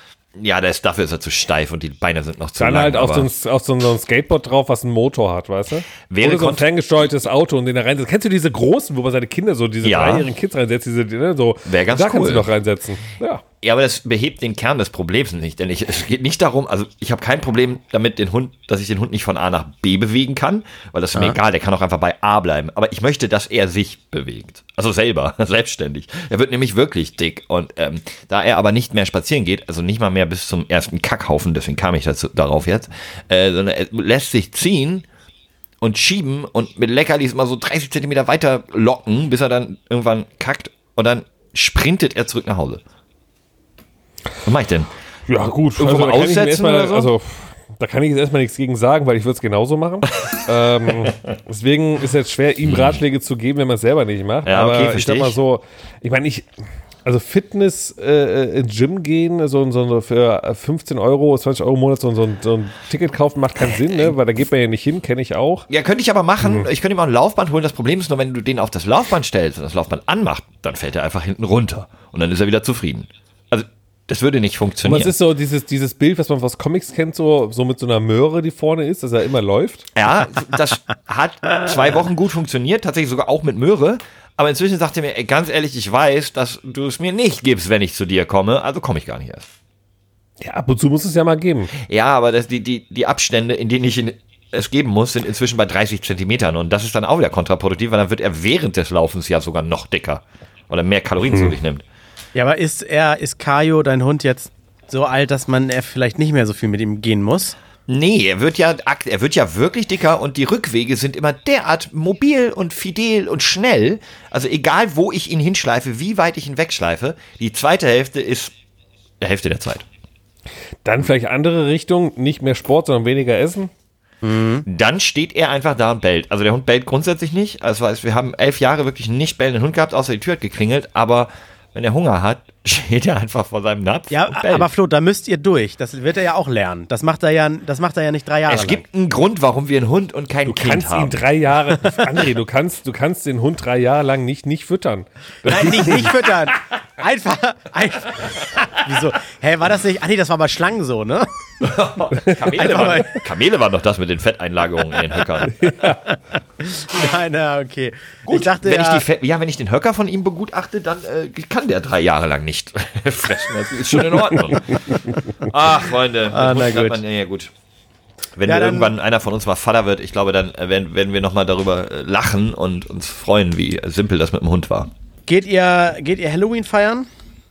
Ja, der ist, dafür ist er zu steif und die Beine sind noch zu
Dann
lang.
halt auf so, ein, auf so ein Skateboard drauf, was einen Motor hat, weißt du?
Wäre
Oder so ein ferngesteuertes Auto und den da reinsetzt. Kennst du diese großen, wo man seine Kinder so, diese
Ja.
dreijährigen Kids reinsetzt, diese, ne, so.
Wär ganz
da kannst du
cool.
noch reinsetzen. Ja.
Ja, aber das behebt den Kern des Problems nicht, denn ich, es geht nicht darum, also ich habe kein Problem damit, den Hund, dass ich den Hund nicht von A nach B bewegen kann, weil das ist mir egal, der kann auch einfach bei A bleiben. Aber ich möchte, dass er sich bewegt. Also selber, *laughs* selbstständig. Er wird nämlich wirklich dick. Und ähm, da er aber nicht mehr spazieren geht, also nicht mal mehr bis zum ersten Kackhaufen, deswegen kam ich dazu, darauf jetzt, äh, sondern er lässt sich ziehen und schieben und mit Leckerlis mal so 30 Zentimeter weiter locken, bis er dann irgendwann kackt und dann sprintet er zurück nach Hause. Was mach ich denn?
Ja, gut.
Irgendwo mal
da kann ich mir
aussetzen
erstmal-
oder so?
Also, da kann ich jetzt erstmal nichts gegen sagen, weil ich würde es genauso machen. *laughs* ähm, deswegen ist es jetzt schwer, ihm Ratschläge zu geben, wenn man es selber nicht macht.
Ja, okay,
Aber ich sag mal so, ich meine, ich, also Fitness äh, ins Gym gehen, so, so für 15 Euro, 20 Euro im Monat so, so, so ein Ticket kaufen, macht keinen Sinn, ne? weil da geht man ja nicht hin, kenne ich auch.
Ja, könnte ich aber machen. Ich könnte ihm auch ein Laufband holen. Das Problem ist nur, wenn du den auf das Laufband stellst und das Laufband anmacht, dann fällt er einfach hinten runter. Und dann ist er wieder zufrieden. Also, das würde nicht
Und
funktionieren.
was ist so dieses, dieses Bild, was man aus Comics kennt, so, so mit so einer Möhre, die vorne ist, dass er immer läuft?
Ja, das hat zwei Wochen gut funktioniert, tatsächlich sogar auch mit Möhre. Aber inzwischen sagt er mir, ey, ganz ehrlich, ich weiß, dass du es mir nicht gibst, wenn ich zu dir komme, also komme ich gar nicht erst.
Ja, ab und zu muss es ja mal geben.
Ja, aber das, die, die, die Abstände, in denen ich ihn, es geben muss, sind inzwischen bei 30 Zentimetern. Und das ist dann auch wieder kontraproduktiv, weil dann wird er während des Laufens ja sogar noch dicker. Weil er mehr Kalorien zu sich nimmt.
Ja, aber ist er, ist Kajo, dein Hund, jetzt so alt, dass man er vielleicht nicht mehr so viel mit ihm gehen muss?
Nee, er wird ja, akt- er wird ja wirklich dicker und die Rückwege sind immer derart mobil und fidel und schnell. Also egal, wo ich ihn hinschleife, wie weit ich ihn wegschleife, die zweite Hälfte ist der Hälfte der Zeit.
Dann vielleicht andere Richtung, nicht mehr Sport, sondern weniger Essen.
Dann steht er einfach da und bellt. Also der Hund bellt grundsätzlich nicht. Also wir haben elf Jahre wirklich einen nicht bellenden Hund gehabt, außer die Tür hat geklingelt. Aber wenn er Hunger hat, *laughs* steht er einfach vor seinem Napf
Ja,
und bellt.
aber Flo, da müsst ihr durch. Das wird er ja auch lernen. Das macht er ja, das macht er ja nicht drei Jahre
es
lang.
gibt einen Grund, warum wir einen Hund und kein
Du
Kind
kannst ihn
haben.
drei Jahre, *laughs* André, du kannst, du kannst den Hund drei Jahre lang nicht, nicht füttern.
Nein, nicht, nicht füttern. Einfach, einfach. *laughs* Wieso? Hä, war das nicht? Ah, nee, das war bei Schlangen so, ne?
Kamele, waren,
mal-
Kamele waren doch das mit den Fetteinlagerungen in den Höckern.
Nein, na, okay. ich dachte
wenn
ja,
ich die Fett, ja, wenn ich den Höcker von ihm begutachte, dann äh, kann der drei Jahre lang nicht *laughs* fressen. Das ist schon in Ordnung. Ach, Freunde.
Ah, na gut.
Man, ja, gut. Wenn
Ja,
irgendwann einer von uns mal Vater wird, ich glaube, dann äh, werden, werden wir nochmal darüber äh, lachen und uns freuen, wie simpel das mit dem Hund war.
geht ihr, geht ihr Halloween feiern?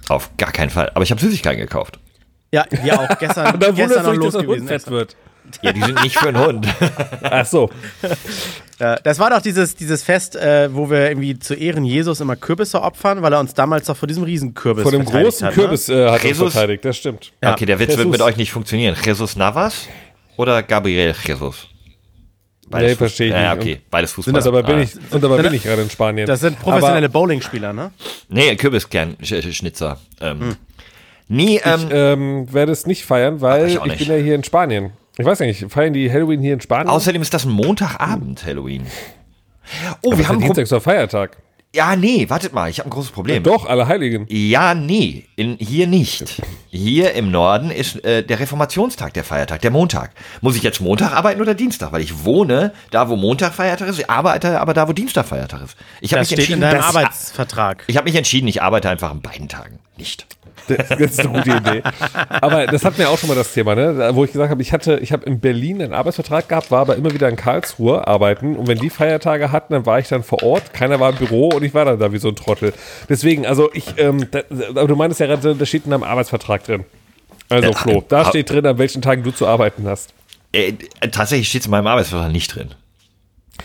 Auf gar keinen Fall. Aber ich habe Süßigkeiten gekauft.
Ja, wir auch. Gestern, *laughs*
Da
gestern noch los gewesen.
Hund fett wird.
Ja, die sind nicht für einen Hund. *laughs*
Ach so.
Das war doch dieses, dieses Fest, äh, wo wir irgendwie zu Ehren Jesus immer Kürbisse opfern, weil er uns damals doch vor diesem Riesenkürbis
Vor dem
verteidigt
großen
hat, ne?
Kürbis äh, hat er
Jesus-
verteidigt, das stimmt.
Ja.
Okay, der Witz wird
Jesus.
mit euch nicht funktionieren. Jesus Navas oder Gabriel Jesus?
Nee,
Fuß-
verstehe ich
ja,
nicht.
okay, beides Fußball.
Und dabei bin
Ah.
ich, und dabei bin ich gerade in Spanien.
Das sind professionelle Bowlingspieler, ne?
Nee, Kürbiskern-Schnitzer. Ähm, Nie, ähm,
Ich ähm, werde es nicht feiern, weil
ich
ich, bin ja hier in Spanien. Ich weiß nicht, feiern die Halloween hier in Spanien?
außerdem ist das ein Montagabend, Halloween. Oh,
Aber
wir haben
Dienstag ist doch Feiertag.
Ja, nee, wartet mal, ich habe ein großes Problem.
Doch, alle Heiligen.
Ja, nee, in, hier nicht. Hier im Norden ist äh, der Reformationstag, der Feiertag, der Montag. Muss ich jetzt Montag arbeiten oder Dienstag? Weil ich wohne da, wo Montag Feiertag ist, ich arbeite aber da, wo Dienstag Feiertag ist. Ich habe
Das
mich
steht in
entschieden,
deinem
das-
Arbeitsvertrag.
ich habe mich entschieden, ich arbeite einfach an beiden Tagen. Nicht.
Das ist eine gute Idee. Aber das hatten wir auch schon mal das Thema, ne? Wo ich gesagt habe, ich hatte, ich habe in Berlin einen Arbeitsvertrag gehabt, war aber immer wieder in Karlsruhe arbeiten. Und wenn die Feiertage hatten, dann war ich dann vor Ort. Keiner war im Büro und ich war dann da wie so ein Trottel. Deswegen, also ich, ähm, da, aber du meinst ja gerade, da steht in deinem Arbeitsvertrag drin. Also
Ja,
Flo, da steht drin, an welchen Tagen du zu arbeiten hast.
Äh, tatsächlich steht es in meinem Arbeitsvertrag nicht drin.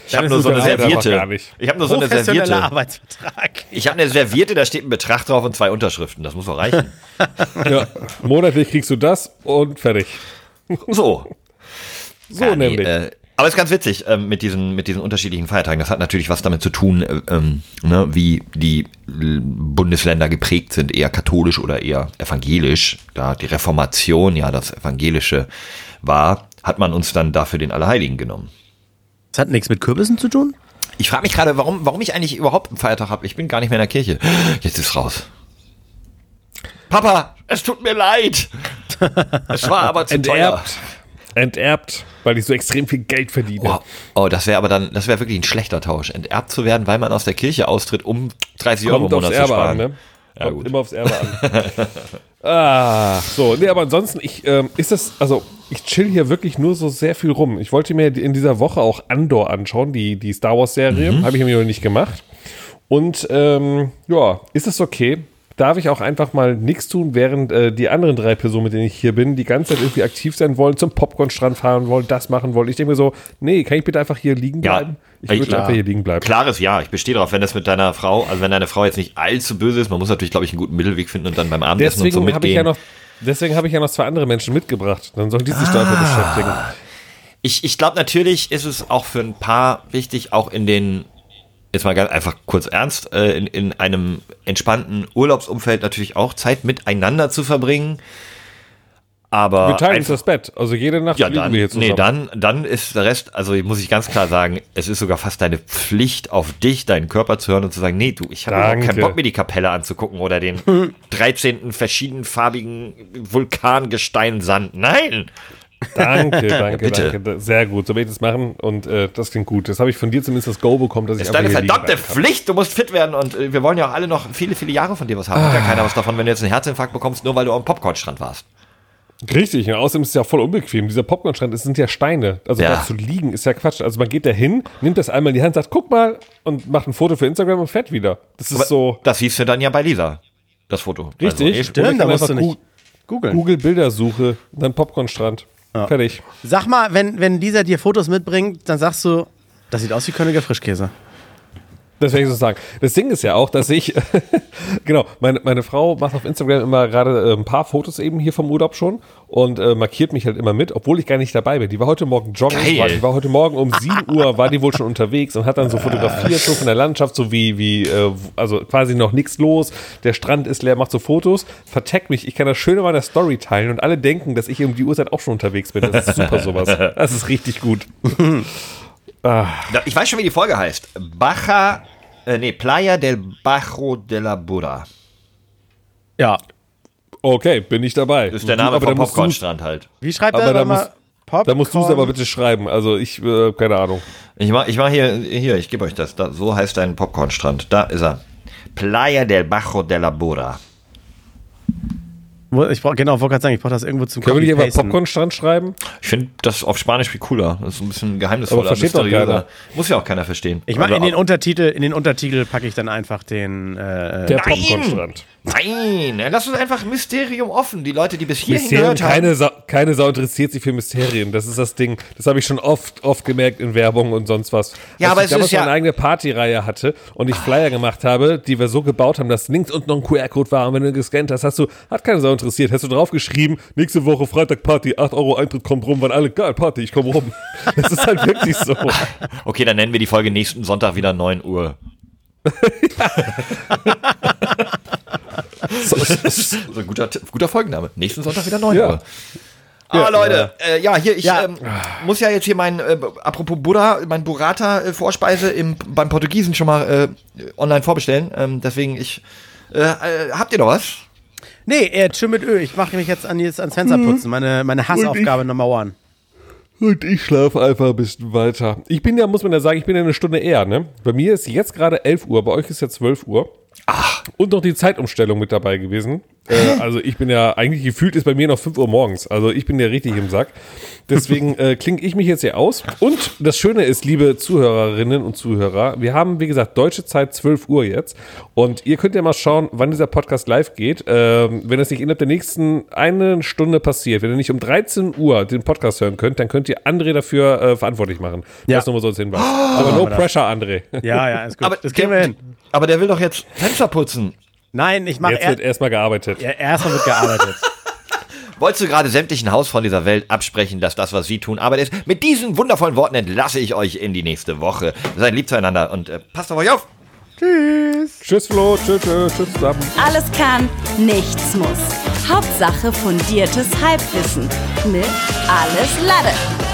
Ich habe nur so eine Serviette.
nicht.
Ich habe nur so eine Serviette.
Arbeitsvertrag.
Ich habe eine Serviette, da steht ein Betrag drauf und zwei Unterschriften. Das muss doch reichen. *laughs*
Ja, monatlich kriegst du das und fertig.
So.
So
Ja, nee,
nämlich.
äh, aber es ist ganz witzig ähm, mit, diesen, mit diesen unterschiedlichen Feiertagen. Das hat natürlich was damit zu tun, äh, ähm, ne, wie die äh, Bundesländer geprägt sind, eher katholisch oder eher evangelisch. Da die Reformation ja das Evangelische war, hat man uns dann dafür den Allerheiligen genommen.
Das hat nichts mit Kürbissen zu tun?
Ich frage mich gerade, warum, warum ich eigentlich überhaupt einen Feiertag habe. Ich bin gar nicht mehr in der Kirche. Jetzt ist raus. Papa, es tut mir leid. *laughs* Es war aber zu teuer.
Enterbt. Enterbt, weil ich so extrem viel Geld verdiene.
Wow. Oh, das wäre aber dann, das wäre wirklich ein schlechter Tausch. Enterbt zu werden, weil man aus der Kirche austritt, um 30 Euro im
Kommt aufs
Monat zu sparen.
an, ne?
Ja,
Kommt
gut.
immer aufs Erbe an. *laughs* ah, so, nee, aber ansonsten, ich, ähm, ist das, also, ich chill hier wirklich nur so sehr viel rum. Ich wollte mir in dieser Woche auch Andor anschauen, die, die Star Wars-Serie.
Mhm.
Habe ich mir noch nicht gemacht. Und, ähm, ja, ist es okay? Darf ich auch einfach mal nichts tun, während äh, die anderen drei Personen, mit denen ich hier bin, die ganze Zeit irgendwie aktiv sein wollen, zum Popcornstrand fahren wollen, das machen wollen? Ich denke mir so, nee, kann ich bitte einfach hier liegen
Ja,
bleiben? Ich würde
klar.
einfach hier liegen bleiben.
Klares Ja, ich bestehe darauf, wenn das mit deiner Frau, also wenn deine Frau jetzt nicht allzu böse ist, man muss natürlich, glaube ich, einen guten Mittelweg finden und dann beim Abendessen und so
Deswegen
mitgehen.
habe ich ja noch, deswegen habe ich ja noch zwei andere Menschen mitgebracht. Dann sollen die sich da einfach beschäftigen.
Ich, ich glaube, natürlich ist es auch für ein Paar wichtig, auch in den jetzt mal ganz einfach kurz ernst, äh, in, in einem entspannten Urlaubsumfeld natürlich auch Zeit miteinander zu verbringen. Aber
Wir teilen uns das Bett. Also jede Nacht
ja, dann,
wir hier zusammen.
nee, dann, dann ist der Rest, also muss ich ganz klar sagen, es ist sogar fast deine Pflicht, auf dich, deinen Körper zu hören und zu sagen, nee, du, ich habe keinen. Bock, mir die Kapelle anzugucken oder den *laughs* 13. verschiedenfarbigen Vulkangestein-Sand. Nein!
Danke, *laughs* danke,
Bitte.
danke. Sehr gut. So werde ich das machen und äh, das klingt gut. Das habe ich von dir zumindest das Go bekommen, dass ich
Das ist deine verdammte Pflicht, du musst fit werden und äh, wir wollen ja auch alle noch viele, viele Jahre von dir was haben. Hat ja keiner was davon, wenn du jetzt einen Herzinfarkt bekommst, nur weil du am Popcornstrand warst.
Richtig, und außerdem ist es ja voll unbequem. Dieser Popcornstrand, es sind ja Steine. Also
Ja.
da zu liegen ist ja Quatsch. Also man geht da hin, nimmt das einmal in die Hand, sagt, guck mal und macht ein Foto für Instagram und fährt wieder. Das ist
Aber
so
Das siehst du dann ja bei Lisa, das Foto.
richtig.
Also,
Stimmt, da musst du nicht googeln.
Google Bildersuche, dann Popcornstrand. Fertig.
Sag mal, wenn, wenn dieser dir Fotos mitbringt, dann sagst du, das sieht aus wie Königer Frischkäse.
Das werde ich so sagen. Das Ding ist ja auch, dass ich, *laughs* genau, meine, meine Frau macht auf Instagram immer gerade äh, ein paar Fotos eben hier vom Urlaub schon und äh, markiert mich halt immer mit, obwohl ich gar nicht dabei bin. Die war heute Morgen joggen, war, die war heute Morgen um 7 Uhr, war die wohl schon unterwegs und hat dann so fotografiert, so von der Landschaft, so wie, wie äh, also quasi noch nichts los, der Strand ist leer, macht so Fotos, verteckt mich, ich kann das schön in meiner Story teilen und alle denken, dass ich um die Uhrzeit auch schon unterwegs bin. Das ist super sowas. *laughs* Das ist richtig gut. *laughs*
Da- Ich weiß schon, wie die Folge heißt. Baja, äh, nee, Playa del Bajo de la Burra.
Ja.
Okay, bin ich dabei.
Das ist der Name
Aber
vom Popcornstrand halt.
Wie schreibt
Aber
er
da
nochmal?
muss- Da musst du es aber bitte schreiben. Also ich, äh, keine Ahnung.
Ich mach, ich mach hier, hier, ich gebe euch das. Da, so heißt dein Popcornstrand. Da ist er. Playa del Bajo de la Burra.
Ich brauch, genau, wollte gerade sagen, ich brauche das irgendwo zum
Können wir nicht einfach. Popcornstrand schreiben?
Ich finde das auf Spanisch viel cooler. Das ist ein bisschen geheimnisvoller,
Aber versteht doch
mysteriöser.
keiner.
Muss ja auch keiner verstehen.
Ich mache
Also
in den Untertitel, in den Untertitel packe ich dann einfach den. Äh,
Der
Nein!
Popcornstrand.
Nein, lass uns einfach Mysterium offen. Die Leute, die bis hierhin
Mysterien,
gehört haben.
keine, Sau, keine Sau interessiert sich für Mysterien. Das ist das Ding. Das habe ich schon oft, oft gemerkt in Werbung und sonst was.
Ja,
Als
aber
ich
es
damals
ist ja-
meine eigene Partyreihe hatte und ich Flyer gemacht habe, die wir so gebaut haben, dass links unten noch ein QR-Code war und wenn du gescannt hast, hast du, hat keine Sau interessiert. Hast du draufgeschrieben, nächste Woche Freitag Party, 8 Euro Eintritt kommt rum, waren alle, geil, Party, ich komme rum. *laughs* Das ist halt wirklich so. *laughs*
Okay, dann nennen wir die Folge nächsten Sonntag wieder 9 Uhr. *laughs* so, so ein guter, guter Folgenname. Nächsten Sonntag wieder 9
Ja.
Uhr. Ah, Leute, äh, ja, hier, ich
Ja.
Ähm, muss ja jetzt hier mein, äh, apropos Buddha, mein Burrata-Vorspeise im, beim Portugiesen schon mal äh, online vorbestellen. Ähm, deswegen, ich, äh, äh, habt ihr noch was?
nee, äh, Tschüss mit Ö. Ich mache mich jetzt an, jetzt ans Fenster putzen. Meine, meine Hassaufgabe Nummer one.
Und ich schlafe einfach ein bisschen weiter. Ich bin ja, muss man ja sagen, ich bin ja eine Stunde eher, ne? Bei mir ist jetzt gerade 11 Uhr, bei euch ist ja 12 Uhr. Ach. Und noch die Zeitumstellung mit dabei gewesen. Äh, also ich bin ja, eigentlich gefühlt ist bei mir noch 5 Uhr morgens. Also ich bin ja richtig im Sack. Deswegen äh, klinge ich mich jetzt hier aus. Und das Schöne ist, liebe Zuhörerinnen und Zuhörer, wir haben, wie gesagt, deutsche Zeit 12 Uhr jetzt. Und ihr könnt ja mal schauen, wann dieser Podcast live geht. Ähm, wenn es nicht innerhalb der nächsten eine Stunde passiert, wenn ihr nicht um 13 Uhr den Podcast hören könnt, dann könnt ihr André dafür äh, verantwortlich machen.
Ja.
Das nochmal so als Hinweis. Aber no pressure, André.
Ja, ja, ist gut.
Aber
das kriegen wir
der,
hin.
Aber der will doch jetzt Fenster putzen.
Nein, ich mache
Jetzt wird
er,
erstmal gearbeitet.
ja, erstmal wird gearbeitet. *laughs*
Wolltest du gerade sämtlichen Hausfrauen dieser Welt absprechen, dass das, was sie tun, Arbeit ist? Mit diesen wundervollen Worten entlasse ich euch in die nächste Woche. Seid lieb zueinander und äh, passt auf euch auf.
Tschüss, Flo. Tschüss, tschüss, tschüss zusammen.
Alles kann, nichts muss. Hauptsache fundiertes Halbwissen mit Alles Lade.